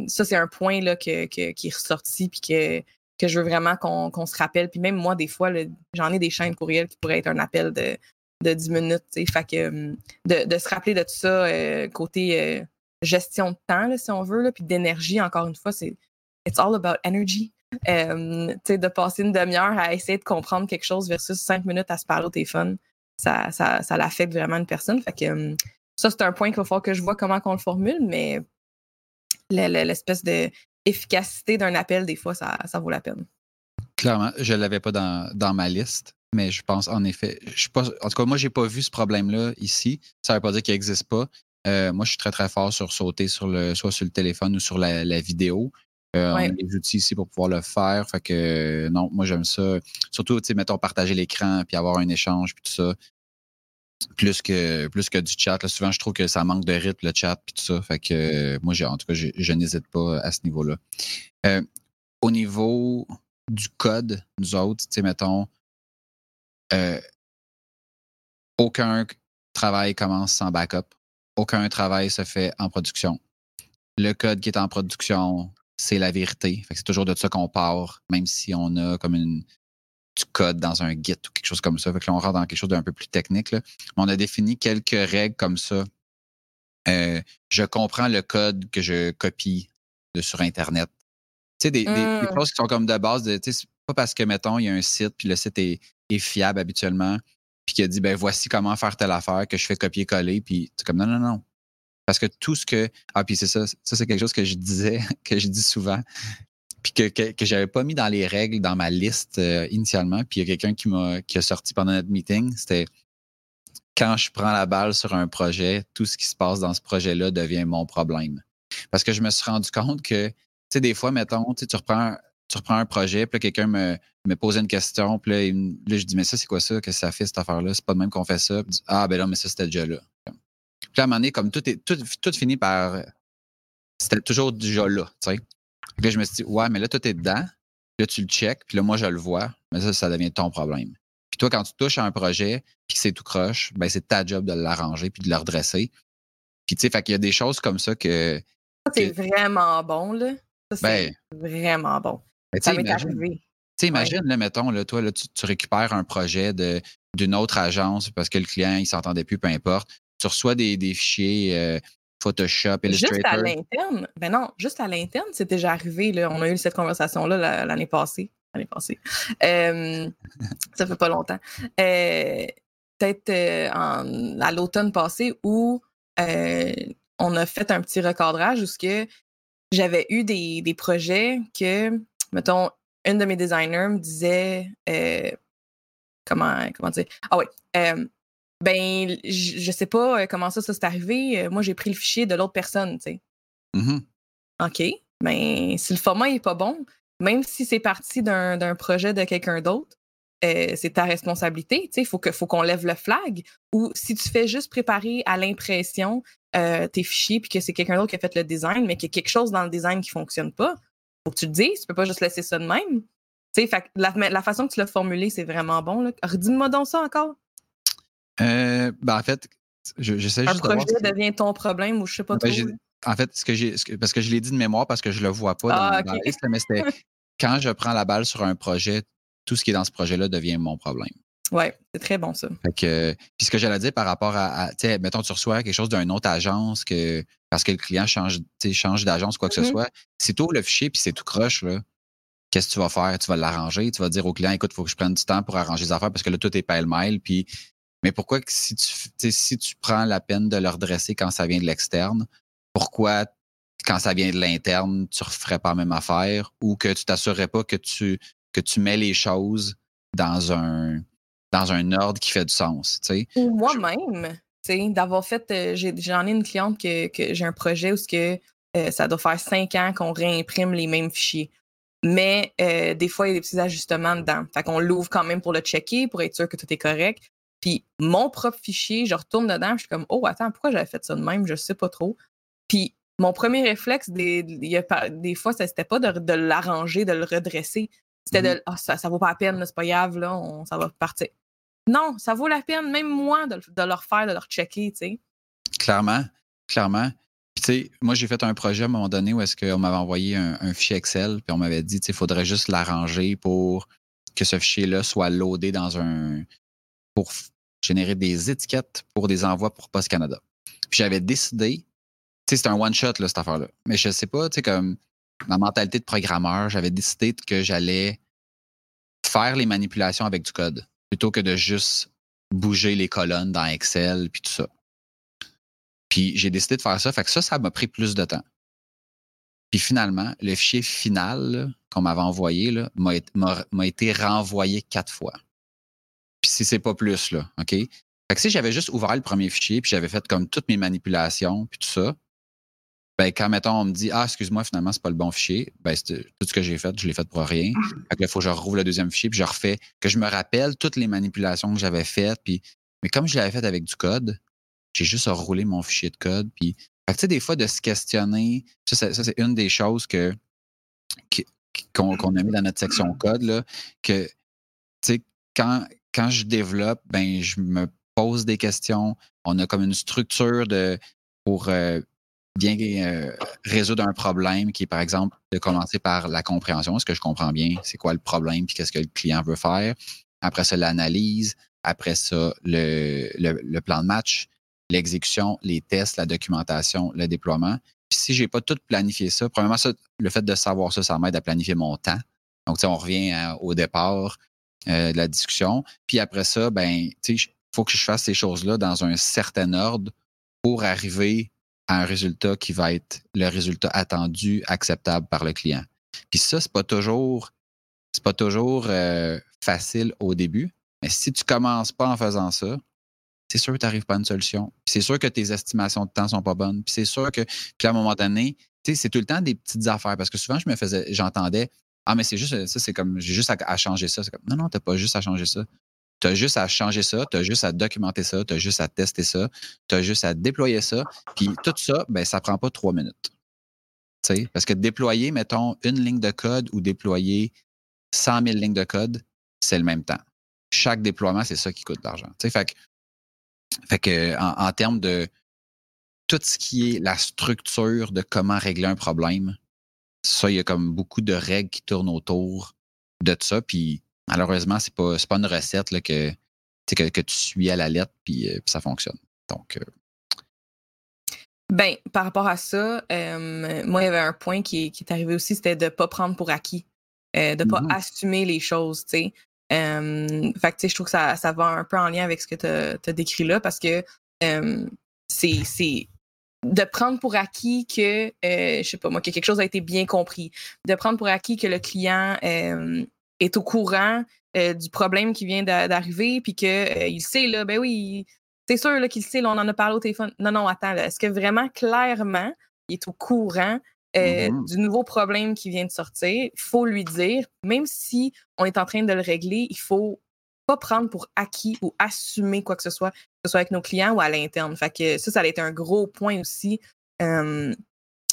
ça, c'est un point là, qui est ressorti puis que que je veux vraiment qu'on se rappelle. Puis même moi, des fois, j'en ai des chaînes courriels qui pourraient être un appel de, de 10 minutes. Fait que hum, de, se rappeler de tout ça, euh, côté euh, gestion de temps, si on veut, là, puis d'énergie, encore une fois, c'est it's all about energy. Hum, de passer une demi-heure à essayer de comprendre quelque chose versus cinq minutes à se parler au téléphone, ça, ça, ça l'affecte vraiment une personne. Fait que hum, ça, c'est un point qu'il va falloir que je vois comment qu'on le formule, mais l'espèce de efficacité d'un appel, des fois, ça, ça, vaut la peine. Clairement, je ne l'avais pas dans, dans, ma liste, mais je pense en effet, je pas, en tout cas, moi, je n'ai pas vu ce problème-là ici. Ça ne veut pas dire qu'il n'existe pas. Euh, moi, je suis très, très fort sur sauter sur le, soit sur le téléphone ou sur la, vidéo. Euh, on a des outils ici pour pouvoir le faire. Fait que non, moi j'aime ça. Surtout, tu sais, mettons, partager l'écran puis avoir un échange puis tout ça plus que plus que du chat. souvent, je trouve que ça manque de rythme, le chat, puis tout ça. Fait que moi, en tout cas, je, n'hésite pas à ce niveau-là. Euh, au niveau du code, nous autres, tu sais, mettons, euh, aucun travail commence sans backup. Aucun travail se fait en production. le code qui est en production, c'est la vérité. c'est toujours de ça qu'on part, même si on a comme une, du code dans un Git ou quelque chose comme ça. Fait que là, on rentre dans quelque chose d'un peu plus technique. On a défini quelques règles comme ça. Euh, je comprends le code que je copie de sur Internet. Tu sais, des, mmh. choses qui sont comme de base. De, c'est pas parce que, mettons, il y a un site, puis le site est, fiable habituellement, puis qui a dit, ben voici comment faire telle affaire, que je fais copier-coller, puis c'est comme, non, non, non. Parce que tout ce que. Ah, puis c'est ça, ça c'est quelque chose que je disais, que je dis souvent, puis que, que, que j'avais pas mis dans les règles dans ma liste euh, initialement. Puis il y a quelqu'un qui m'a qui a sorti pendant notre meeting. C'était quand je prends la balle sur un projet, tout ce qui se passe dans ce projet-là devient mon problème. Parce que je me suis rendu compte que, tu sais, des fois, mettons, tu reprends, tu reprends un projet, puis quelqu'un me, me posait une question, puis là, je dis, mais ça, c'est quoi ça? que ça fait, cette affaire-là? C'est pas de même qu'on fait ça. ah, ben non, mais ça, c'était déjà là. Puis à un moment donné, comme tout, est, tout, tout finit par. C'était toujours déjà là, tu sais. Puis là, je me suis dit, ouais, mais là, tout est dedans. Puis là, tu le check, puis là, moi, je le vois. Mais ça, ça devient ton problème. Puis toi, quand tu touches à un projet, puis que c'est tout croche, ben c'est ta job de l'arranger puis de le redresser. Puis tu sais, fait qu'il y a des choses comme ça que. c'est vraiment bon, là. Ça, c'est ben vraiment bon. Ben, ça m'est arrivé. Tu sais, imagine, là, mettons, là, toi, là, tu, récupères un projet d'une autre agence parce que le client, il s'entendait plus, peu importe tu reçois des, fichiers euh, Photoshop, Illustrator. Juste à l'interne? Ben non, juste à l'interne, c'est déjà arrivé. Là. On a eu cette conversation-là l'année passée. L'année passée. ça fait pas longtemps. Euh, peut-être euh, à l'automne passé où on a fait un petit recadrage où que j'avais eu des, des, projets que, mettons, une de mes designers me disait comment, comment dire? Ah oui ben, je sais pas comment ça, ça s'est arrivé. Moi, j'ai pris le fichier de l'autre personne, tu sais. Mmh OK. Ben, si le format n'est pas bon, même si c'est parti d'un projet de quelqu'un d'autre, c'est ta responsabilité. Il faut qu'on faut lève le flag. Ou si tu fais juste préparer à l'impression tes fichiers puis que c'est quelqu'un d'autre qui a fait le design, mais qu'il y a quelque chose dans le design qui ne fonctionne pas, faut que tu le dises. Tu peux pas juste laisser ça de même. Fait, la, la, façon que tu l'as formulé, c'est vraiment bon. Redis-moi donc ça encore. Euh, ben, en fait, j'essaie juste. Un projet devient ton problème ou je sais pas ben, trop. En fait, ce que j'ai, parce que je l'ai dit de mémoire parce que je le vois pas dans, ah, la liste, mais c'était quand je prends la balle sur un projet, tout ce qui est dans ce projet-là devient mon problème. Oui, c'est très bon ça. Fait que, puis ce que j'allais dire par rapport à, tu sais, mettons, tu reçois quelque chose d'une autre agence que parce que le client change, change d'agence, quoi que ce mm-hmm. soit, c'est tout le fichier puis c'est tout croche, là. Qu'est-ce que tu vas faire? Tu vas l'arranger, tu vas dire au client, écoute, il faut que je prenne du temps pour arranger les affaires parce que là, tout est pêle-mêle, puis mais pourquoi si tu, si tu prends la peine de le redresser quand ça vient de l'externe, pourquoi quand ça vient de l'interne, tu ne referais pas la même affaire ou que tu t'assurerais pas que tu, que tu mets les choses dans un, dans un ordre qui fait du sens. Ou moi-même, d'avoir fait, euh, j'en ai, une cliente que, que j'ai un projet où que, euh, ça doit faire cinq ans qu'on réimprime les mêmes fichiers. Mais euh, des fois, il y a des petits ajustements dedans. Fait qu'on l'ouvre quand même pour le checker, pour être sûr que tout est correct. Puis mon propre fichier, je retourne dedans, je suis comme, oh, attends, pourquoi j'avais fait ça de même? Je sais pas trop. Puis mon premier réflexe, des, des fois, c'était pas de, l'arranger, de le redresser. C'était de, oh, ça, ça vaut pas la peine, c'est pas grave, là, on, ça va partir. Non, ça vaut la peine, même moi, de, de le refaire, de le rechecker, tu sais. Clairement, clairement. Puis, tu sais, moi, j'ai fait un projet à un moment donné où est-ce qu'on m'avait envoyé un, un, fichier Excel, puis on m'avait dit, tu sais, il faudrait juste l'arranger pour que ce fichier-là soit loadé dans un, pour générer des étiquettes pour des envois pour Post Canada. Puis j'avais décidé, tu sais, c'est un one-shot, cette affaire-là. Mais je sais pas, tu sais, comme ma mentalité de programmeur, j'avais décidé que j'allais faire les manipulations avec du code plutôt que de juste bouger les colonnes dans Excel puis tout ça. Puis j'ai décidé de faire ça, fait que ça, ça m'a pris plus de temps. Puis finalement, le fichier final qu'on m'avait envoyé m'a été renvoyé quatre fois. Puis si c'est pas plus, là, OK? Fait que si j'avais juste ouvert le premier fichier, puis j'avais fait comme toutes mes manipulations, puis tout ça, ben quand, mettons, on me dit Ah, excuse-moi, finalement, c'est pas le bon fichier, ben tout ce que j'ai fait, je l'ai fait pour rien. Fait que là, il faut que je rouvre le deuxième fichier, puis je refais, que je me rappelle toutes les manipulations que j'avais faites, puis mais comme je l'avais fait avec du code, j'ai juste roulé mon fichier de code, puis fait que tu sais, des fois, de se questionner, ça, c'est une des choses que qu'on a mis dans notre section code, là, que, tu sais, quand, quand je développe, ben, je me pose des questions. On a comme une structure de, pour, euh, bien euh, résoudre un problème qui est, par exemple, de commencer par la compréhension. Est-ce que je comprends bien? C'est quoi le problème? Puis qu'est-ce que le client veut faire? Après ça, l'analyse. Après ça, le, plan de match, l'exécution, les tests, la documentation, le déploiement. Puis si j'ai pas tout planifié ça, premièrement, le fait de savoir ça, ça m'aide à planifier mon temps. Donc, on revient au départ euh, de la discussion. Puis après ça, ben, il faut que je fasse ces choses-là dans un certain ordre pour arriver à un résultat qui va être le résultat attendu, acceptable par le client. Puis ça, c'est pas toujours, c'est pas toujours euh, facile au début, mais si tu commences pas en faisant ça, c'est sûr que tu n'arrives pas à une solution. C'est sûr que tes estimations de temps sont pas bonnes. Puis c'est sûr que, puis à un moment donné, c'est tout le temps des petites affaires. Parce que souvent, je me faisais, j'entendais, ah, mais c'est juste, ça, c'est comme, j'ai juste à, changer ça. Comme, non, non, tu n'as pas juste à changer ça. Tu as juste à changer ça, tu as juste à documenter ça, tu as juste à tester ça, tu as juste à déployer ça. Puis tout ça, ben, ça prend pas trois minutes. sais, parce que déployer, mettons, une ligne de code ou déployer 100 000 lignes de code, c'est le même temps. Chaque déploiement, c'est ça qui coûte de l'argent. Fait que fait que en, termes de tout ce qui est la structure de comment régler un problème, ça, il y a comme beaucoup de règles qui tournent autour de ça. Puis malheureusement, c'est pas, pas une recette là, que, que, que, tu suis à la lettre puis, euh, ça fonctionne. Donc. Euh ben, par rapport à ça, moi, il y avait un point qui, est arrivé aussi, c'était de ne pas prendre pour acquis, euh, de ne pas mmh assumer les choses, tu sais. Fait que, je trouve que ça, ça va un peu en lien avec ce que tu as, décrit là parce que c'est de prendre pour acquis que, euh, je sais pas moi, que quelque chose a été bien compris, de prendre pour acquis que le client est au courant euh, du problème qui vient d'arriver, puis qu'il euh, il sait, là, ben oui, c'est sûr qu'il sait, là, on en a parlé au téléphone. Non, non, attends, est-ce que vraiment, clairement, il est au courant euh, mmh du nouveau problème qui vient de sortir, il faut lui dire, même si on est en train de le régler, il faut pas prendre pour acquis ou assumer quoi que ce soit, que ce soit avec nos clients ou à l'interne. Fait que ça, ça a été un gros point aussi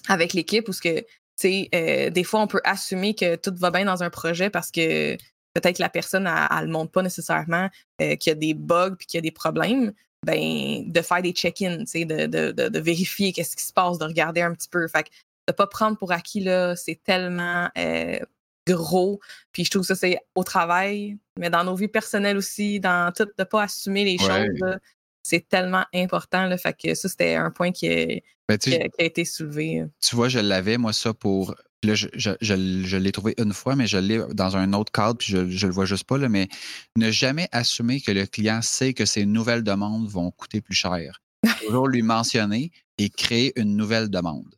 avec l'équipe où ce que, euh, des fois, on peut assumer que tout va bien dans un projet parce que peut-être la personne, elle, le montre pas nécessairement euh, qu'il y a des bugs puis qu'il y a des problèmes. Ben, de faire des check-ins, de, de, de, vérifier qu'est-ce qui se passe, de regarder un petit peu. Fait que de pas prendre pour acquis, là, c'est tellement euh, gros. Puis je trouve que ça, c'est au travail, mais dans nos vies personnelles aussi, dans tout, de pas assumer les choses, c'est tellement important. Là, fait que ça, c'était un point qui, ben, qui, a, été soulevé. Tu vois, je l'avais, moi, ça, pour. Là, je, je, je, l'ai trouvé une fois, mais je l'ai dans un autre cadre, puis je ne le vois juste pas, là, mais ne jamais assumer que le client sait que ses nouvelles demandes vont coûter plus cher. Toujours lui mentionner et créer une nouvelle demande.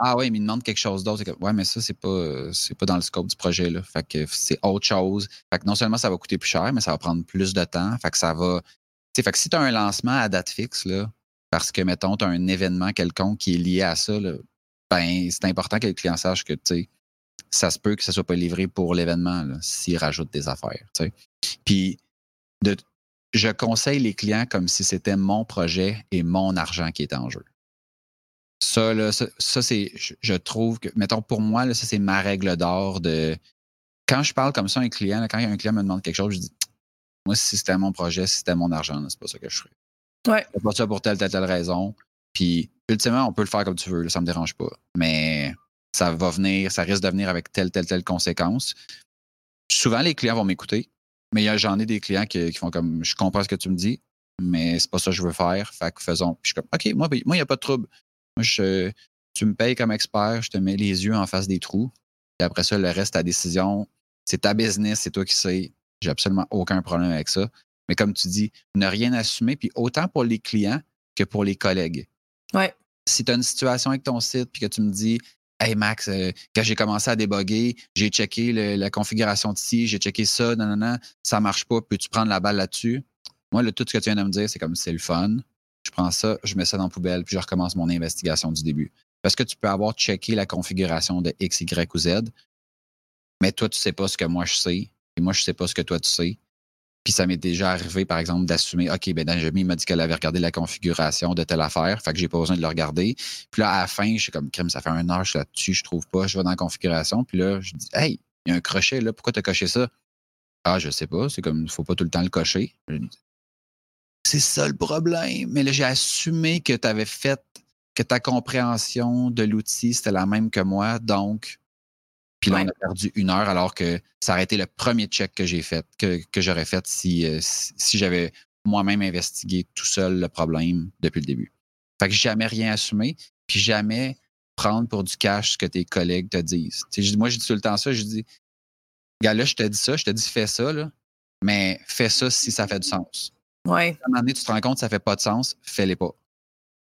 Ah ouais, mais il demande quelque chose d'autre. Ouais, mais ça, c'est pas, c'est pas dans le scope du projet. Là. Fait que c'est autre chose. Fait que non seulement ça va coûter plus cher, mais ça va prendre plus de temps. Fait que ça va. fait que si tu as un lancement à date fixe, là, parce que, mettons, tu as un événement quelconque qui est lié à ça, là, ben, c'est important que le client sache que, tu ça se peut que ça soit pas livré pour l'événement s'il rajoute des affaires. Puis, de, je conseille les clients comme si c'était mon projet et mon argent qui est en jeu. Ça, là, ça, c'est, je, trouve que, mettons, pour moi, là, ça, c'est ma règle d'or de. Quand je parle comme ça à un client, quand un client me demande quelque chose, je dis Moi, si c'était mon projet, si c'était mon argent, c'est pas ça que je ferais. Ouais. C'est pas ça pour telle, telle, telle raison. Puis, ultimement, on peut le faire comme tu veux, ça me dérange pas. Mais ça va venir, ça risque de venir avec telle, telle, telle conséquence. Souvent, les clients vont m'écouter, mais j'en ai des clients qui, font comme Je comprends ce que tu me dis, mais c'est pas ça que je veux faire. Fait que faisons. Puis je suis comme OK, moi, il n'y a pas de trouble. Moi, je, tu me payes comme expert, je te mets les yeux en face des trous. Et après ça, le reste, ta décision, c'est ta business, c'est toi qui sais. J'ai absolument aucun problème avec ça. Mais comme tu dis, ne rien assumer, puis autant pour les clients que pour les collègues. Ouais. Si tu as une situation avec ton site, puis que tu me dis, Hey Max, euh, quand j'ai commencé à déboguer, j'ai checké la configuration de ci, j'ai checké ça, non, non, non, ça marche pas, peux-tu prendre la balle là-dessus? Moi, tout ce que tu viens de me dire, c'est comme c'est le fun je prends ça, je mets ça dans la poubelle, puis je recommence mon investigation du début. Parce que tu peux avoir checké la configuration de X, Y ou Z, mais toi, tu ne sais pas ce que moi je sais, et moi, je ne sais pas ce que toi tu sais. Puis ça m'est déjà arrivé, par exemple, d'assumer, OK, ben Benjamin m'a dit qu'elle avait regardé la configuration de telle affaire, fait que j'ai pas besoin de le regarder. Puis là, à la fin, je suis comme, crème, ça fait un heure, je suis là-dessus, je trouve pas, je vais dans la configuration, puis là, je dis, hey, il y a un crochet là, pourquoi tu as coché ça? Ah, je sais pas, c'est comme, il faut pas tout le temps le cocher. C'est ça le problème. Mais là, j'ai assumé que tu avais fait que ta compréhension de l'outil, c'était la même que moi. Donc, puis là, on a perdu une heure alors que ça aurait été le premier check que j'ai fait, que, que j'aurais fait si, euh, si, j'avais moi-même investigué tout seul le problème depuis le début. Fait que jamais rien assumé, puis jamais prendre pour du cash ce que tes collègues te disent. moi, je dis tout le temps ça, je dis, gars, là, je te dis ça, je te dis fais ça, là, mais fais ça si ça fait du sens. Ouais. À un moment donné, tu te rends compte que ça fait pas de sens, fais-les pas.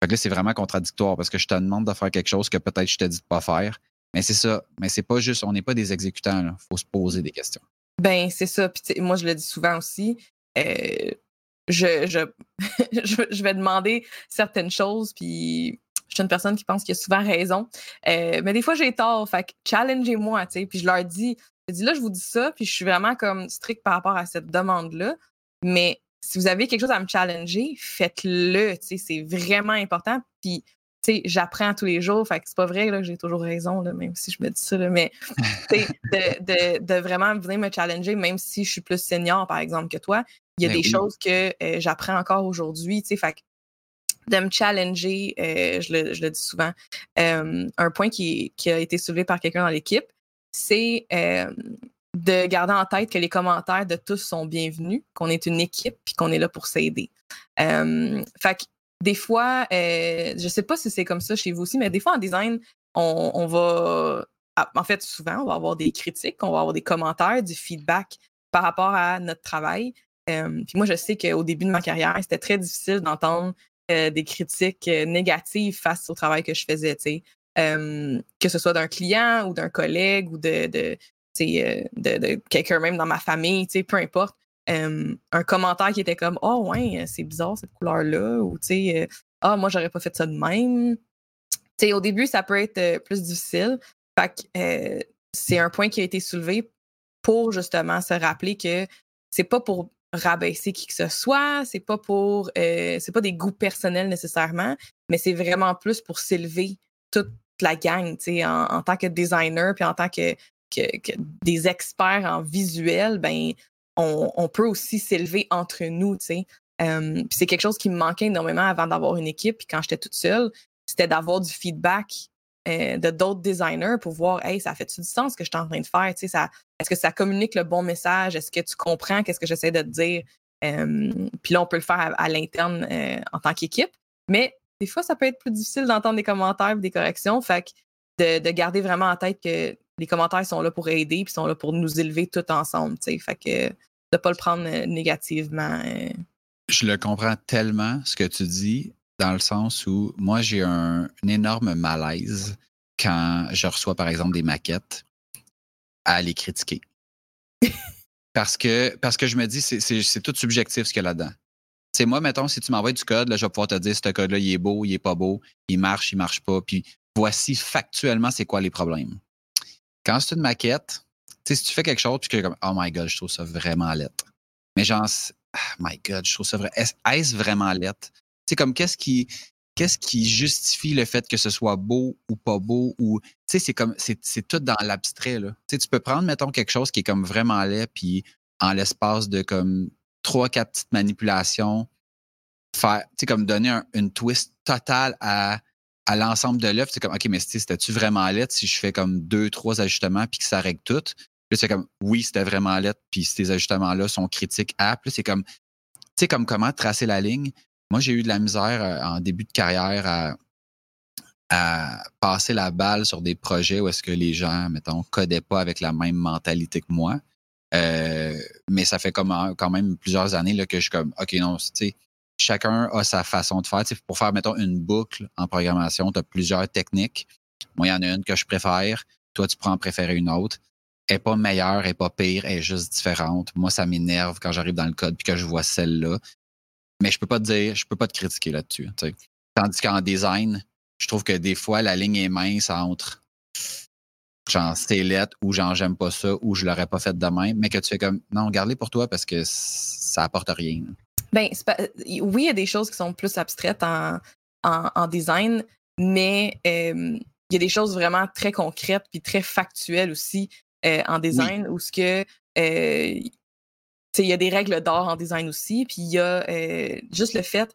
Fait que là, c'est vraiment contradictoire parce que je te demande de faire quelque chose que peut-être je te dis de pas faire. Mais c'est ça. Mais c'est pas juste, on n'est pas des exécutants, il faut se poser des questions. Ben, c'est ça. Puis moi, je le dis souvent aussi. Euh, je, je, je, vais demander certaines choses, puis je suis une personne qui pense qu'il a souvent raison. Euh, mais des fois, j'ai tort. Fait que challengez-moi, tu sais. Puis je leur dis, je dis là, je vous dis ça, puis je suis vraiment comme strict par rapport à cette demande-là. Mais si vous avez quelque chose à me challenger, faites-le. C'est vraiment important. Puis, tu sais, j'apprends tous les jours. Fait que c'est pas vrai que j'ai toujours raison, là, même si je me dis ça, là, mais de, de, de, vraiment venir me challenger, même si je suis plus senior, par exemple, que toi. Il y a ben des choses que euh, j'apprends encore aujourd'hui, tu sais. Fait que de me challenger, euh, je, le, je, le, dis souvent. Euh, un point qui, qui, a été soulevé par quelqu'un dans l'équipe, c'est de garder en tête que les commentaires de tous sont bienvenus, qu'on est une équipe puis qu'on est là pour s'aider. fait que des fois, je sais pas si c'est comme ça chez vous aussi, mais des fois en design, on, on va, ah, en fait, souvent, on va avoir des critiques, on va avoir des commentaires, du feedback par rapport à notre travail. puis moi, je sais qu'au début de ma carrière, c'était très difficile d'entendre euh, des critiques euh, négatives face au travail que je faisais, que ce soit d'un client ou d'un collègue ou de, euh, de, quelqu'un même dans ma famille, peu importe. un commentaire qui était comme Oh ouais, c'est bizarre cette couleur-là, ou Ah, moi j'aurais pas fait ça de même. au début, ça peut être plus difficile. Fait c'est un point qui a été soulevé pour justement se rappeler que c'est pas pour rabaisser qui que ce soit, c'est pas pour euh, c'est pas des goûts personnels nécessairement, mais c'est vraiment plus pour s'élever toute la gang, tu sais, en, tant que designer puis en tant que, que, des experts en visuel, ben on, peut aussi s'élever entre nous, tu sais. puis c'est quelque chose qui me manquait énormément avant d'avoir une équipe, puis quand j'étais toute seule, c'était d'avoir du feedback euh, de d'autres designers pour voir, hey, ça fait-tu du sens ce que je suis en train de faire? Tu sais, est-ce que ça communique le bon message? Est-ce que tu comprends qu'est-ce que j'essaie de te dire? puis là, on peut le faire à, l'interne euh, en tant qu'équipe. Mais des fois, ça peut être plus difficile d'entendre des commentaires des corrections. Fait que de, garder vraiment en tête que les commentaires sont là pour aider puis sont là pour nous élever tout ensemble. Tu sais. Fait que de ne pas le prendre euh, négativement. Je le comprends tellement, ce que tu dis dans le sens où moi, j'ai un, énorme malaise quand je reçois, par exemple, des maquettes à les critiquer. parce, que, parce que je me dis, c'est tout subjectif ce qu'il y a là-dedans. C'est moi, mettons, si tu m'envoies du code, là, je vais pouvoir te dire ce code-là, il est beau, il est pas beau, il marche, il marche pas. Puis voici factuellement c'est quoi les problèmes. Quand c'est une maquette, si tu fais quelque chose, puis que comme, oh my god, je trouve ça vraiment lettre. Mais genre, oh my god, je trouve ça vrai. Est-ce vraiment lettre? C'est comme qu'est-ce qui qu'est-ce qui justifie le fait que ce soit beau ou pas beau ou tu sais c'est comme c'est, tout dans l'abstrait là. Tu tu peux prendre mettons quelque chose qui est comme vraiment laid puis en l'espace de comme trois quatre petites manipulations faire tu sais comme donner une twist totale à à l'ensemble de l'œuvre, c'est comme OK mais c'était-tu vraiment laid si je fais comme deux trois ajustements puis que ça règle tout? Puis c'est comme oui, c'était vraiment laid puis ces ajustements là sont critiques à. C'est comme tu sais comme comment tracer la ligne? Moi, j'ai eu de la misère euh, en début de carrière à, passer la balle sur des projets où est-ce que les gens, mettons, codaient pas avec la même mentalité que moi. Euh, mais ça fait comme, quand même plusieurs années là, que je suis comme, OK, non, tu sais, chacun a sa façon de faire. pour faire, mettons, une boucle en programmation, tu as plusieurs techniques. Moi, il y en a une que je préfère. Toi, tu prends en préférer une autre. Elle n'est pas meilleure, elle n'est pas pire, elle est juste différente. Moi, ça m'énerve quand j'arrive dans le code puis que je vois celle-là mais je peux pas te dire, je peux pas te critiquer là-dessus. Tandis qu'en design, je trouve que des fois, la ligne est mince entre genre c'est lettre ou genre j'aime pas ça ou je l'aurais pas fait de même, mais que tu fais comme non, garde-les pour toi parce que ça apporte rien. Ben, oui, il y a des choses qui sont plus abstraites en, en, design, mais il y a des choses vraiment très concrètes puis très factuelles aussi euh, en design où ce que euh, il y a des règles d'or en design aussi, puis il y a euh, juste le fait,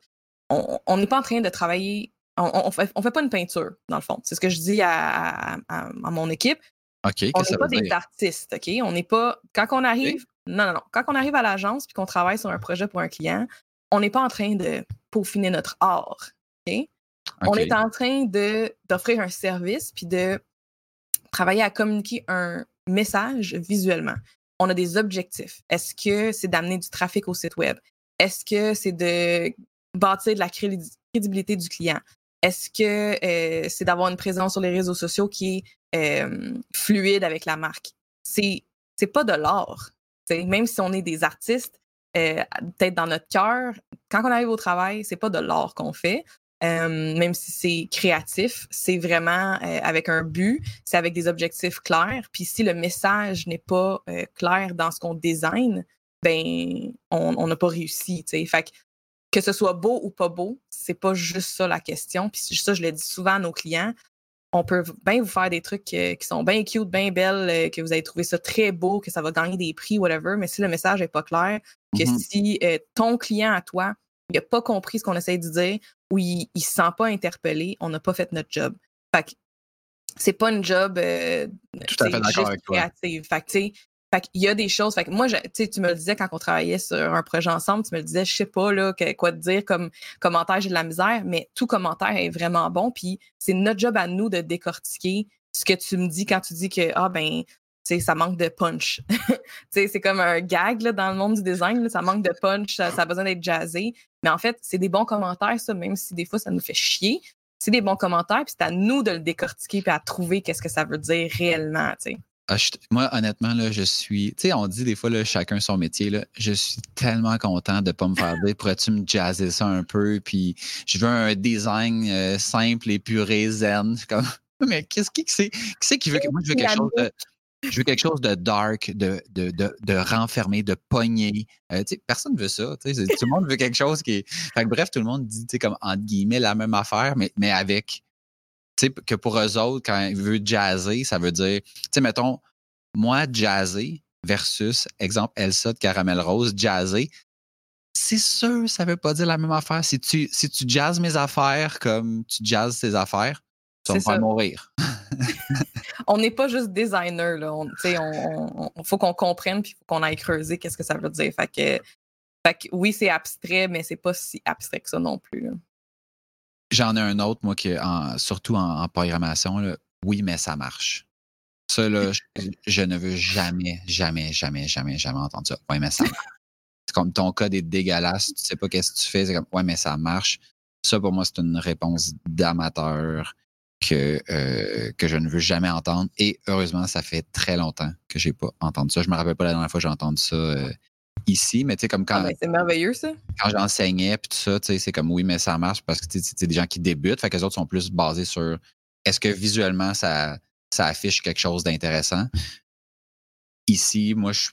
on n'est pas en train de travailler On ne fait, on fait pas une peinture, dans le fond. C'est ce que je dis à, à, mon équipe. OK, on n'est pas des artistes, OK? On n'est pas. Quand on arrive. Non, non, non. Quand on arrive à l'agence puis qu'on travaille sur un projet pour un client, on n'est pas en train de peaufiner notre art. On est en train d'offrir un service puis de travailler à communiquer un message visuellement. On a des objectifs. Est-ce que c'est d'amener du trafic au site web? Est-ce que c'est de bâtir de la crédibilité du client? Est-ce que euh, c'est d'avoir une présence sur les réseaux sociaux qui est euh, fluide avec la marque? C'est c'est pas de l'art. Même si on est des artistes, euh, peut-être dans notre cœur, quand on arrive au travail, c'est pas de l'art qu'on fait. même si c'est créatif, c'est vraiment avec un but, c'est avec des objectifs clairs. Puis si le message n'est pas clair dans ce qu'on design, ben on n'a pas réussi. Fait que, que ce soit beau ou pas beau, c'est pas juste ça la question. Puis ça, je le dis souvent à nos clients. On peut bien vous faire des trucs qui sont bien cute, bien belles, euh, que vous allez trouver ça très beau, que ça va gagner des prix, whatever. Mais si le message n'est pas clair, que mmh si euh, ton client à toi, n'a pas compris ce qu'on essaie de dire ou il ne se sent pas interpellé, on n'a pas fait notre job. Fait que c'est pas une job euh, Tout à fait d'accord avec créative. Fait que, fait qu'il y a des choses. Fait que moi, tu me le disais quand on travaillait sur un projet ensemble, tu me le disais, je sais pas là, quoi te dire comme commentaire, j'ai de la misère, mais tout commentaire est vraiment bon. Puis c'est notre job à nous de décortiquer ce que tu me dis quand tu dis que ah ben ça manque de punch. c'est comme un gag là, dans le monde du design, ça manque de punch, ça, a besoin d'être jazzé. Mais en fait, c'est des bons commentaires, ça, même si des fois ça nous fait chier. C'est des bons commentaires, puis c'est à nous de le décortiquer puis à trouver qu'est-ce que ça veut dire réellement. Moi, honnêtement, là, je suis. Tu sais, on dit des fois, là, chacun son métier. Là, je suis tellement content de ne pas me faire dire pourrais-tu me jazzer ça un peu? Puis je veux un design euh, simple, épuré, zen. Comme, mais qu'est-ce qui c'est qui, qui veut que moi je veux quelque chose de. Je veux quelque chose de dark, de, de, de, de renfermé, de pogné. Euh, personne ne veut ça. Tout le monde veut quelque chose qui est. Fait bref, tout le monde dit comme entre guillemets la même affaire, mais, mais avec tu sais, que pour eux autres, quand ils veulent jazzer, ça veut dire, tu sais, mettons, moi, jazzer versus, exemple, Elsa de Caramel Rose, jazzer, c'est sûr, ça veut pas dire la même affaire. Si tu, si tu jazzes mes affaires comme tu jazzes tes affaires, tu vas me faire mourir. on n'est pas juste designer, là. Il on, on, faut qu'on comprenne puis faut qu'on aille creuser qu'est-ce que ça veut dire. Fait que, fait que oui, c'est abstrait, mais c'est pas si abstrait que ça non plus. J'en ai un autre, moi, qui, en, surtout en, programmation. oui, mais ça marche. Ça, là, je, ne veux jamais, jamais, jamais, jamais, jamais entendre ça. Oui, mais ça marche. comme ton code est dégueulasse, tu sais pas qu'est-ce que tu fais, c'est comme, ouais, mais ça marche. Ça, pour moi, c'est une réponse d'amateur que, euh, que je ne veux jamais entendre. Et heureusement, ça fait très longtemps que j'ai pas entendu ça. Je me rappelle pas la dernière fois que j'ai entendu ça euh, ici, mais tu sais, comme quand. Ah, c'est merveilleux, ça. Quand j'enseignais, puis tout ça, tu sais, c'est comme oui, mais ça marche parce que c'est des gens qui débutent, fait que les autres sont plus basés sur est-ce que visuellement ça, ça affiche quelque chose d'intéressant. Ici, moi, je suis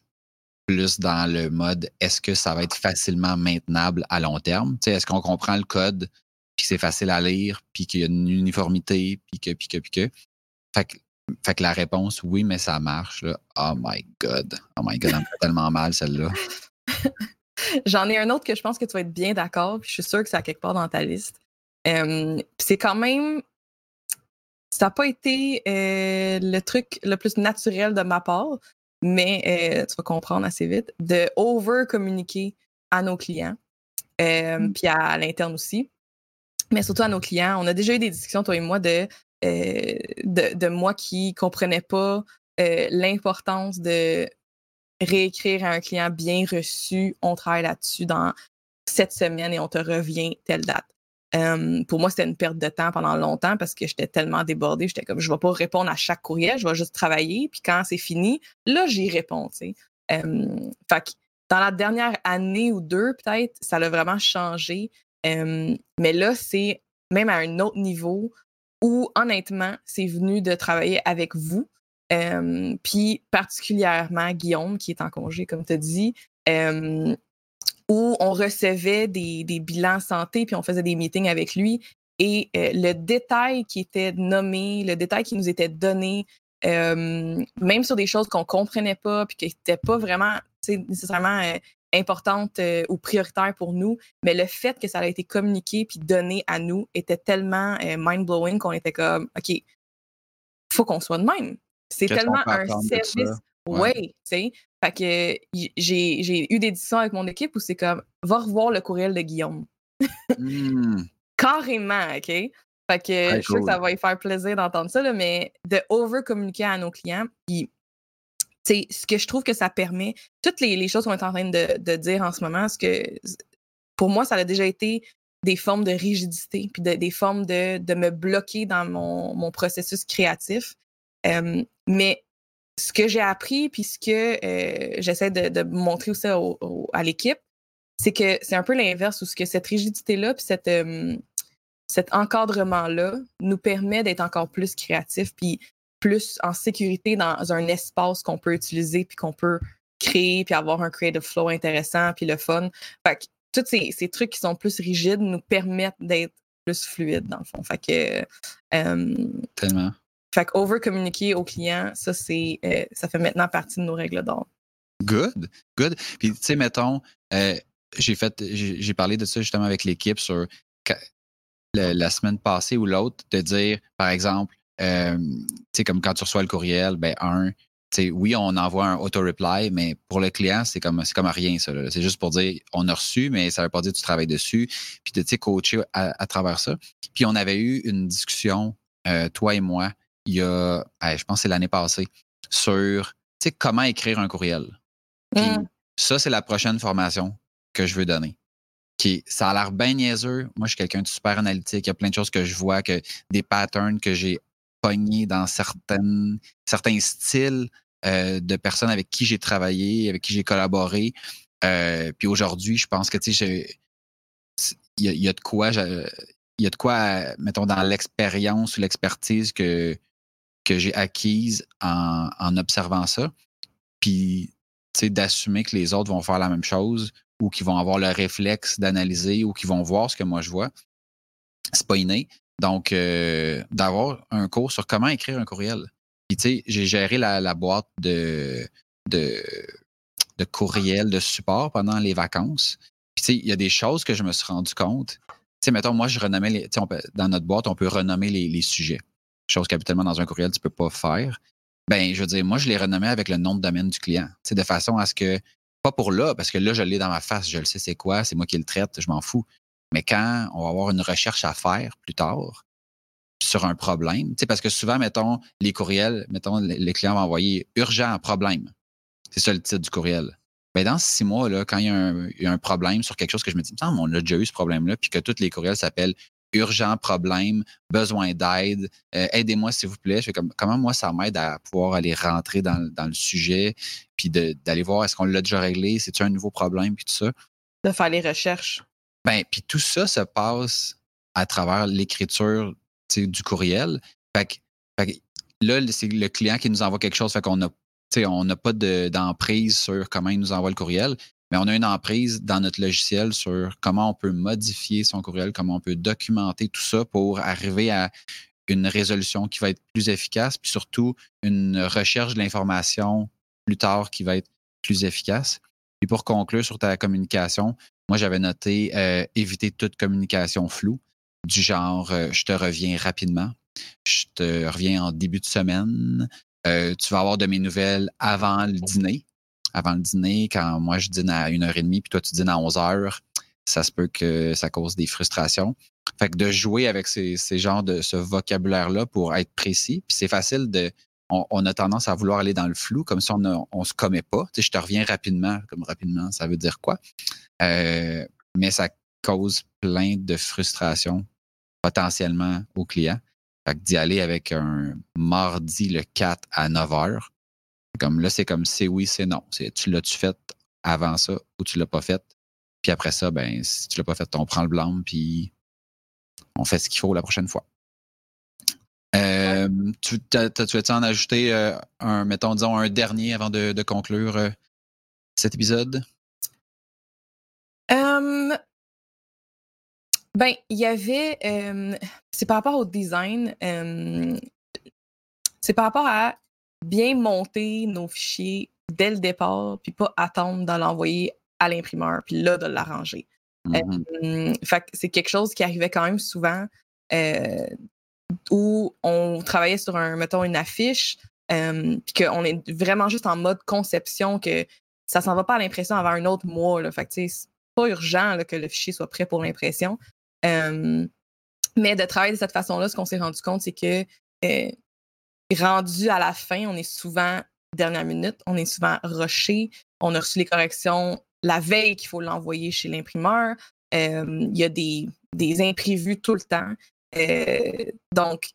plus dans le mode est-ce que ça va être facilement maintenable à long terme? Tu sais, est-ce qu'on comprend le code, puis c'est facile à lire, puis qu'il y a une uniformité, puis que, puis que, puis que. Fait que fait que la réponse, oui, mais ça marche. Là. Oh my God. Oh my God, elle me fait tellement mal, celle-là. J'en ai un autre que je pense que tu vas être bien d'accord, puis je suis sûre que c'est à quelque part dans ta liste. c'est quand même. Ça n'a pas été euh, le truc le plus naturel de ma part, mais euh, tu vas comprendre assez vite, de over-communiquer à nos clients, mmh. puis à l'interne aussi, mais surtout à nos clients. On a déjà eu des discussions, toi et moi, de euh, de, moi qui comprenais pas euh, l'importance de réécrire à un client bien reçu, on travaille là-dessus dans cette semaine et on te revient telle date. pour moi, c'était une perte de temps pendant longtemps parce que j'étais tellement débordée. J'étais comme, je vais pas répondre à chaque courriel, je vais juste travailler. Puis quand c'est fini, là, j'y réponds. fait que dans la dernière année ou deux, peut-être, ça a vraiment changé. mais là, c'est même à un autre niveau où honnêtement, c'est venu de travailler avec vous. puis particulièrement Guillaume, qui est en congé, comme tu as dit, où on recevait des, bilans santé, puis on faisait des meetings avec lui. Et le détail qui était nommé, le détail qui nous était donné, même sur des choses qu'on comprenait pas, puis qui n'étaient pas vraiment nécessairement importante ou prioritaire pour nous, mais le fait que ça a été communiqué puis donné à nous était tellement mind-blowing qu'on était comme, OK, faut qu'on soit de même. C'est tellement un service. Oui, tu sais. Fait que j'ai eu des discussions avec mon équipe où c'est comme, va revoir le courriel de Guillaume. Mmh. Carrément, OK? Fait que je sais que ça va lui faire plaisir d'entendre ça, là, mais de over-communiquer à nos clients, puis ce que je trouve que ça permet, toutes les, choses qu'on est en train de, dire en ce moment, ce que pour moi, ça a déjà été des formes de rigidité, puis des formes de, me bloquer dans mon, processus créatif. mais ce que j'ai appris, puis ce que euh, j'essaie de, montrer aussi à l'équipe, c'est que c'est un peu l'inverse, où ce que cette rigidité-là, puis cet encadrement-là nous permet d'être encore plus créatif, puis plus en sécurité dans un espace qu'on peut utiliser, puis qu'on peut créer, puis avoir un creative flow intéressant, puis le fun. Fait que tous ces, ces, trucs qui sont plus rigides nous permettent d'être plus fluides, dans le fond. Fait que. Tellement. Fait que over-communiquer aux clients, ça, c'est, euh, ça fait maintenant partie de nos règles d'or. Good, good. Puis, tu sais, mettons, euh, j'ai fait, j'ai parlé de ça justement avec l'équipe sur la, semaine passée ou l'autre, de dire, par exemple, euh, tu sais, comme quand tu reçois le courriel, ben, un, oui, on envoie un auto-reply, mais pour le client, c'est comme, comme rien, ça. C'est juste pour dire, on a reçu, mais ça ne veut pas dire que tu travailles dessus. Puis de coacher à, travers ça. Puis on avait eu une discussion, toi et moi, il y a, je pense que c'est l'année passée, sur comment écrire un courriel. Mmh. ça, c'est la prochaine formation que je veux donner. Qui, ça a l'air bien niaiseux. Moi, je suis quelqu'un de super analytique. Il y a plein de choses que je vois, que des patterns que j'ai pognés dans certaines, certains styles euh, de personnes avec qui j'ai travaillé, avec qui j'ai collaboré. Euh, puis aujourd'hui, je pense que tu sais, il y, a de quoi, il y a de quoi, mettons, dans l'expérience ou l'expertise que, que j'ai acquise en, en, observant ça. Puis, tu sais, d'assumer que les autres vont faire la même chose ou qu'ils vont avoir le réflexe d'analyser ou qu'ils vont voir ce que moi je vois. C'est pas inné. Donc, euh, d'avoir un cours sur comment écrire un courriel. Puis, tu sais, j'ai géré la, boîte de, de, de courriel de support pendant les vacances. Puis, tu sais, il y a des choses que je me suis rendu compte. Tu sais, mettons, moi, je renommais les, dans notre boîte, on peut renommer les, les sujets chose qu'habituellement dans un courriel, tu ne peux pas faire. Ben, je veux dire, moi, je l'ai renommé avec le nom de domaine du client. C'est de façon à ce que, pas pour là, parce que là, je l'ai dans ma face, je le sais c'est quoi, c'est moi qui le traite, je m'en fous. Mais quand on va avoir une recherche à faire plus tard sur un problème, parce que souvent, mettons, les courriels, mettons, les clients vont envoyer urgent problème. C'est ça le titre du courriel. Ben dans six mois, quand il y, a un, problème sur quelque chose que je me dis, on a déjà eu ce problème-là, puis que tous les courriels s'appellent urgent problème, besoin d'aide, euh, aidez-moi s'il vous plaît. Je comme, comment moi ça m'aide à pouvoir aller rentrer dans, le sujet, puis d'aller voir est-ce qu'on l'a déjà réglé, c'est-tu un nouveau problème, puis tout ça? De faire les recherches. Ben, puis tout ça se passe à travers l'écriture du courriel. Fait que, là, c'est le client qui nous envoie quelque chose, fait qu'on a on n'a pas d'emprise sur comment il nous envoie le courriel mais on a une emprise dans notre logiciel sur comment on peut modifier son courriel, comment on peut documenter tout ça pour arriver à une résolution qui va être plus efficace, puis surtout une recherche de l'information plus tard qui va être plus efficace. Et pour conclure sur ta communication, moi j'avais noté euh, éviter toute communication floue, du genre euh, je te reviens rapidement, je te reviens en début de semaine, euh, tu vas avoir de mes nouvelles avant le dîner avant le dîner, quand moi je dîne à 1h30 puis toi tu dînes à 11h, ça se peut que ça cause des frustrations. Fait que de jouer avec ces, ces genres de ce vocabulaire-là pour être précis, puis c'est facile de. On, a tendance à vouloir aller dans le flou, comme si on ne se commet pas. Tu sais, je te reviens rapidement, comme rapidement, ça veut dire quoi? Euh, mais ça cause plein de frustrations potentiellement aux clients. Fait que d'y aller avec un mardi le 4 à 9 h, comme là, c'est comme c'est oui, c'est non. tu l'as-tu fait avant ça ou tu l'as pas fait? Puis après ça, ben, si tu l'as pas fait, on prend le blanc, puis on fait ce qu'il faut la prochaine fois. Euh, tu as-tu en ajouter euh, un, mettons, disons, un dernier avant de, conclure euh, cet épisode? Ben, il y avait. c'est par rapport au design. c'est par rapport à bien monter nos fichiers dès le départ, puis pas attendre de l'envoyer à l'imprimeur, puis là, de l'arranger. Mhm. c'est quelque chose qui arrivait quand même souvent où on travaillait sur un, mettons, une affiche, puis qu'on est vraiment juste en mode conception, que ça s'en va pas à l'impression avant un autre mois. Là. Fait que, urgent que le fichier soit prêt pour l'impression. mais de travailler de cette façon-là, ce qu'on s'est rendu compte, c'est que rendu à la fin, on est souvent dernière minute, on est souvent rushé, on a reçu les corrections la veille qu'il faut l'envoyer chez l'imprimeur. Il y a des, des, imprévus tout le temps. donc,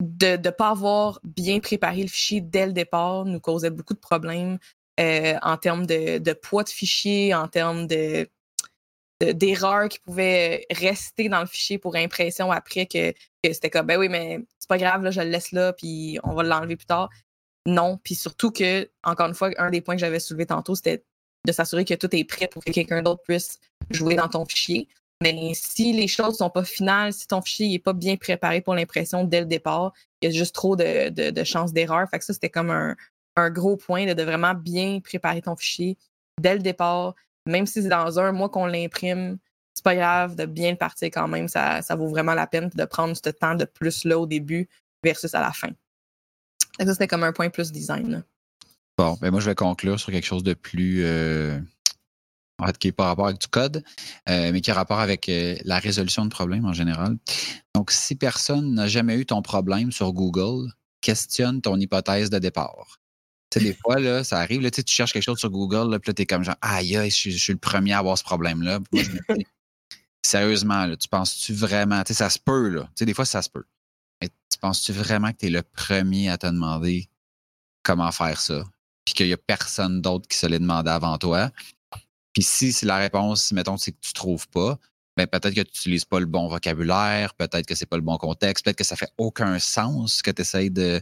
de ne pas avoir bien préparé le fichier dès le départ nous causait beaucoup de problèmes en termes de, poids de fichier, en termes de d'erreurs qui pouvaient rester dans le fichier pour impression après que, que c'était comme ben oui mais c'est pas grave là je le laisse là puis on va l'enlever plus tard non puis surtout que encore une fois un des points que j'avais soulevé tantôt c'était de s'assurer que tout est prêt pour que quelqu'un d'autre puisse jouer dans ton fichier. Mais si les choses sont pas finales, si ton fichier n'est pas bien préparé pour l'impression dès le départ, il y a juste trop de, chances d'erreur. Fait que ça, c'était comme un, gros point de vraiment bien préparer ton fichier dès le départ. Même si c'est dans un mois qu'on l'imprime, c'est pas grave de bien le partir quand même. Ça, vaut vraiment la peine de prendre ce temps de plus là au début versus à la fin. Ça, c'était comme un point plus design. Bon, ben moi, je vais conclure sur quelque chose de plus. Euh, en fait, qui n'est pas rapport avec du code, euh, mais qui a rapport avec euh, la résolution de problèmes en général. Donc, si personne n'a jamais eu ton problème sur Google, questionne ton hypothèse de départ. Des fois, là, ça arrive, tu cherches quelque chose sur Google, là, puis là, tu es comme genre, aïe, je, je, suis le premier à avoir ce problème-là. Sérieusement, tu penses-tu vraiment, tu sais, ça se peut, là. Tu sais, des fois, ça se peut. Mais tu penses-tu vraiment que tu es le premier à te demander comment faire ça? puis qu'il n'y a personne d'autre qui se l'ait demandé avant toi? Puis si c'est la réponse, mettons, c'est que tu ne trouves pas, ben peut-être que tu n'utilises pas le bon vocabulaire, peut-être que c'est pas le bon contexte, peut-être que ça fait aucun sens ce que tu essayes de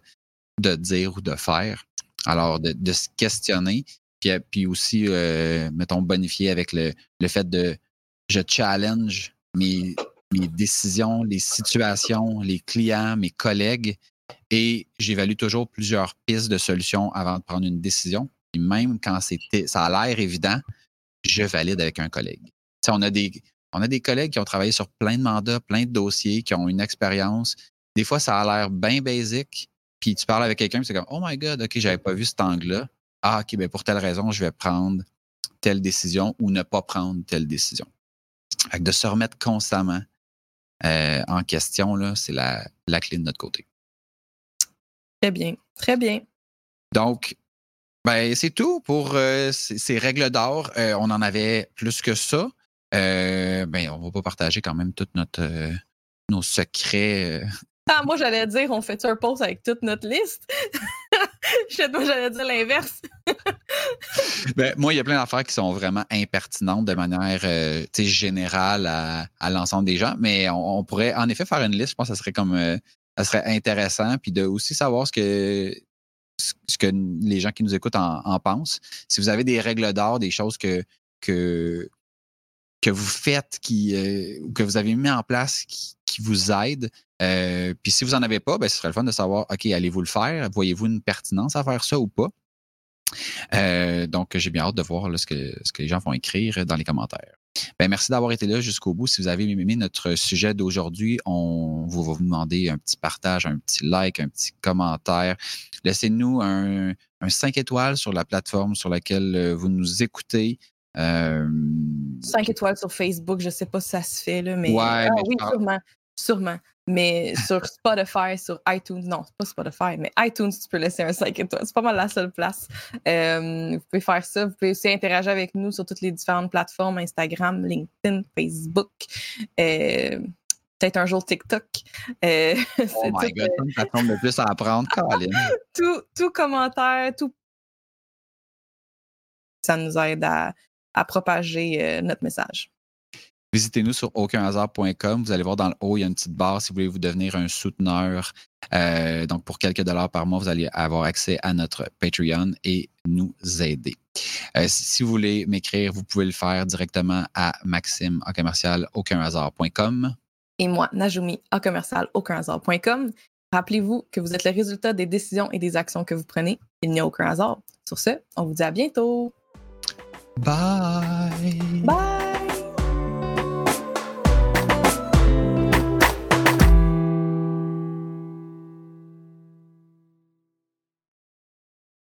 dire ou de faire. Alors, de, se questionner, puis, puis aussi, euh, mettons, bonifier avec le, le fait de je challenge mes, mes décisions, les situations, les clients, mes collègues, et j'évalue toujours plusieurs pistes de solutions avant de prendre une décision. Et même quand ça a l'air évident, je valide avec un collègue. on a des, on a des collègues qui ont travaillé sur plein de mandats, plein de dossiers, qui ont une expérience. Des fois, ça a l'air bien basique. Puis tu parles avec quelqu'un, c'est comme Oh my God, OK, j'avais pas vu cet angle-là. Ah, OK, ben pour telle raison, je vais prendre telle décision ou ne pas prendre telle décision. de se remettre constamment euh, en question, là, c'est la, la clé de notre côté. Très bien, très bien. Donc, ben, c'est tout pour euh, ces, règles d'or. Euh, on en avait plus que ça. Euh, ben, on va pas partager quand même tous notre nos secrets. Ah, moi, j'allais dire, on fait un post avec toute notre liste? moi, j'allais dire l'inverse. ben, moi, il y a plein d'affaires qui sont vraiment impertinentes de manière générale à, l'ensemble des gens, mais on, pourrait en effet faire une liste. Je pense que ça serait comme ça serait intéressant, puis de aussi savoir ce que, ce que les gens qui nous écoutent en, pensent. Si vous avez des règles d'or, des choses que, que, que vous faites euh, ou que vous avez mis en place qui, vous aident, euh, puis si vous n'en avez pas, ben, ce serait le fun de savoir, OK, allez-vous le faire? Voyez-vous une pertinence à faire ça ou pas? Euh, donc, j'ai bien hâte de voir ce, que, ce que les gens vont écrire dans les commentaires. Ben, merci d'avoir été là jusqu'au bout. Si vous avez aimé notre sujet d'aujourd'hui, on vous va vous demander un petit partage, un petit like, un petit commentaire. Laissez-nous un, 5 étoiles sur la plateforme sur laquelle euh, vous nous écoutez. 5 euh, étoiles sur Facebook, je ne sais pas si ça se fait, là, mais, ah oui, sûrement. Sûrement. Mais sur Spotify, sur iTunes, non, c'est pas Spotify, mais iTunes, tu peux laisser un 5 étoiles. C'est pas mal la seule place. Euh, vous pouvez faire ça. Vous pouvez aussi interagir avec nous sur toutes les différentes plateformes Instagram, LinkedIn, Facebook. Euh, peut-être un jour TikTok. Euh, oh my God, une plateforme de plus à apprendre, Caroline. tout, tout commentaire, tout. Ça nous aide à, à propager notre message. Visitez-nous sur aucunhasard.com. Vous allez voir dans le haut, il y a une petite barre si vous voulez vous devenir un souteneur. Euh, donc, pour quelques dollars par mois, vous allez avoir accès à notre Patreon et nous aider. Euh, si vous voulez m'écrire, vous pouvez le faire directement à maxime à commercial Et moi, Najumi à commercial Rappelez-vous que vous êtes le résultat des décisions et des actions que vous prenez. Il n'y a aucun hasard. Sur ce, on vous dit à bientôt. Bye!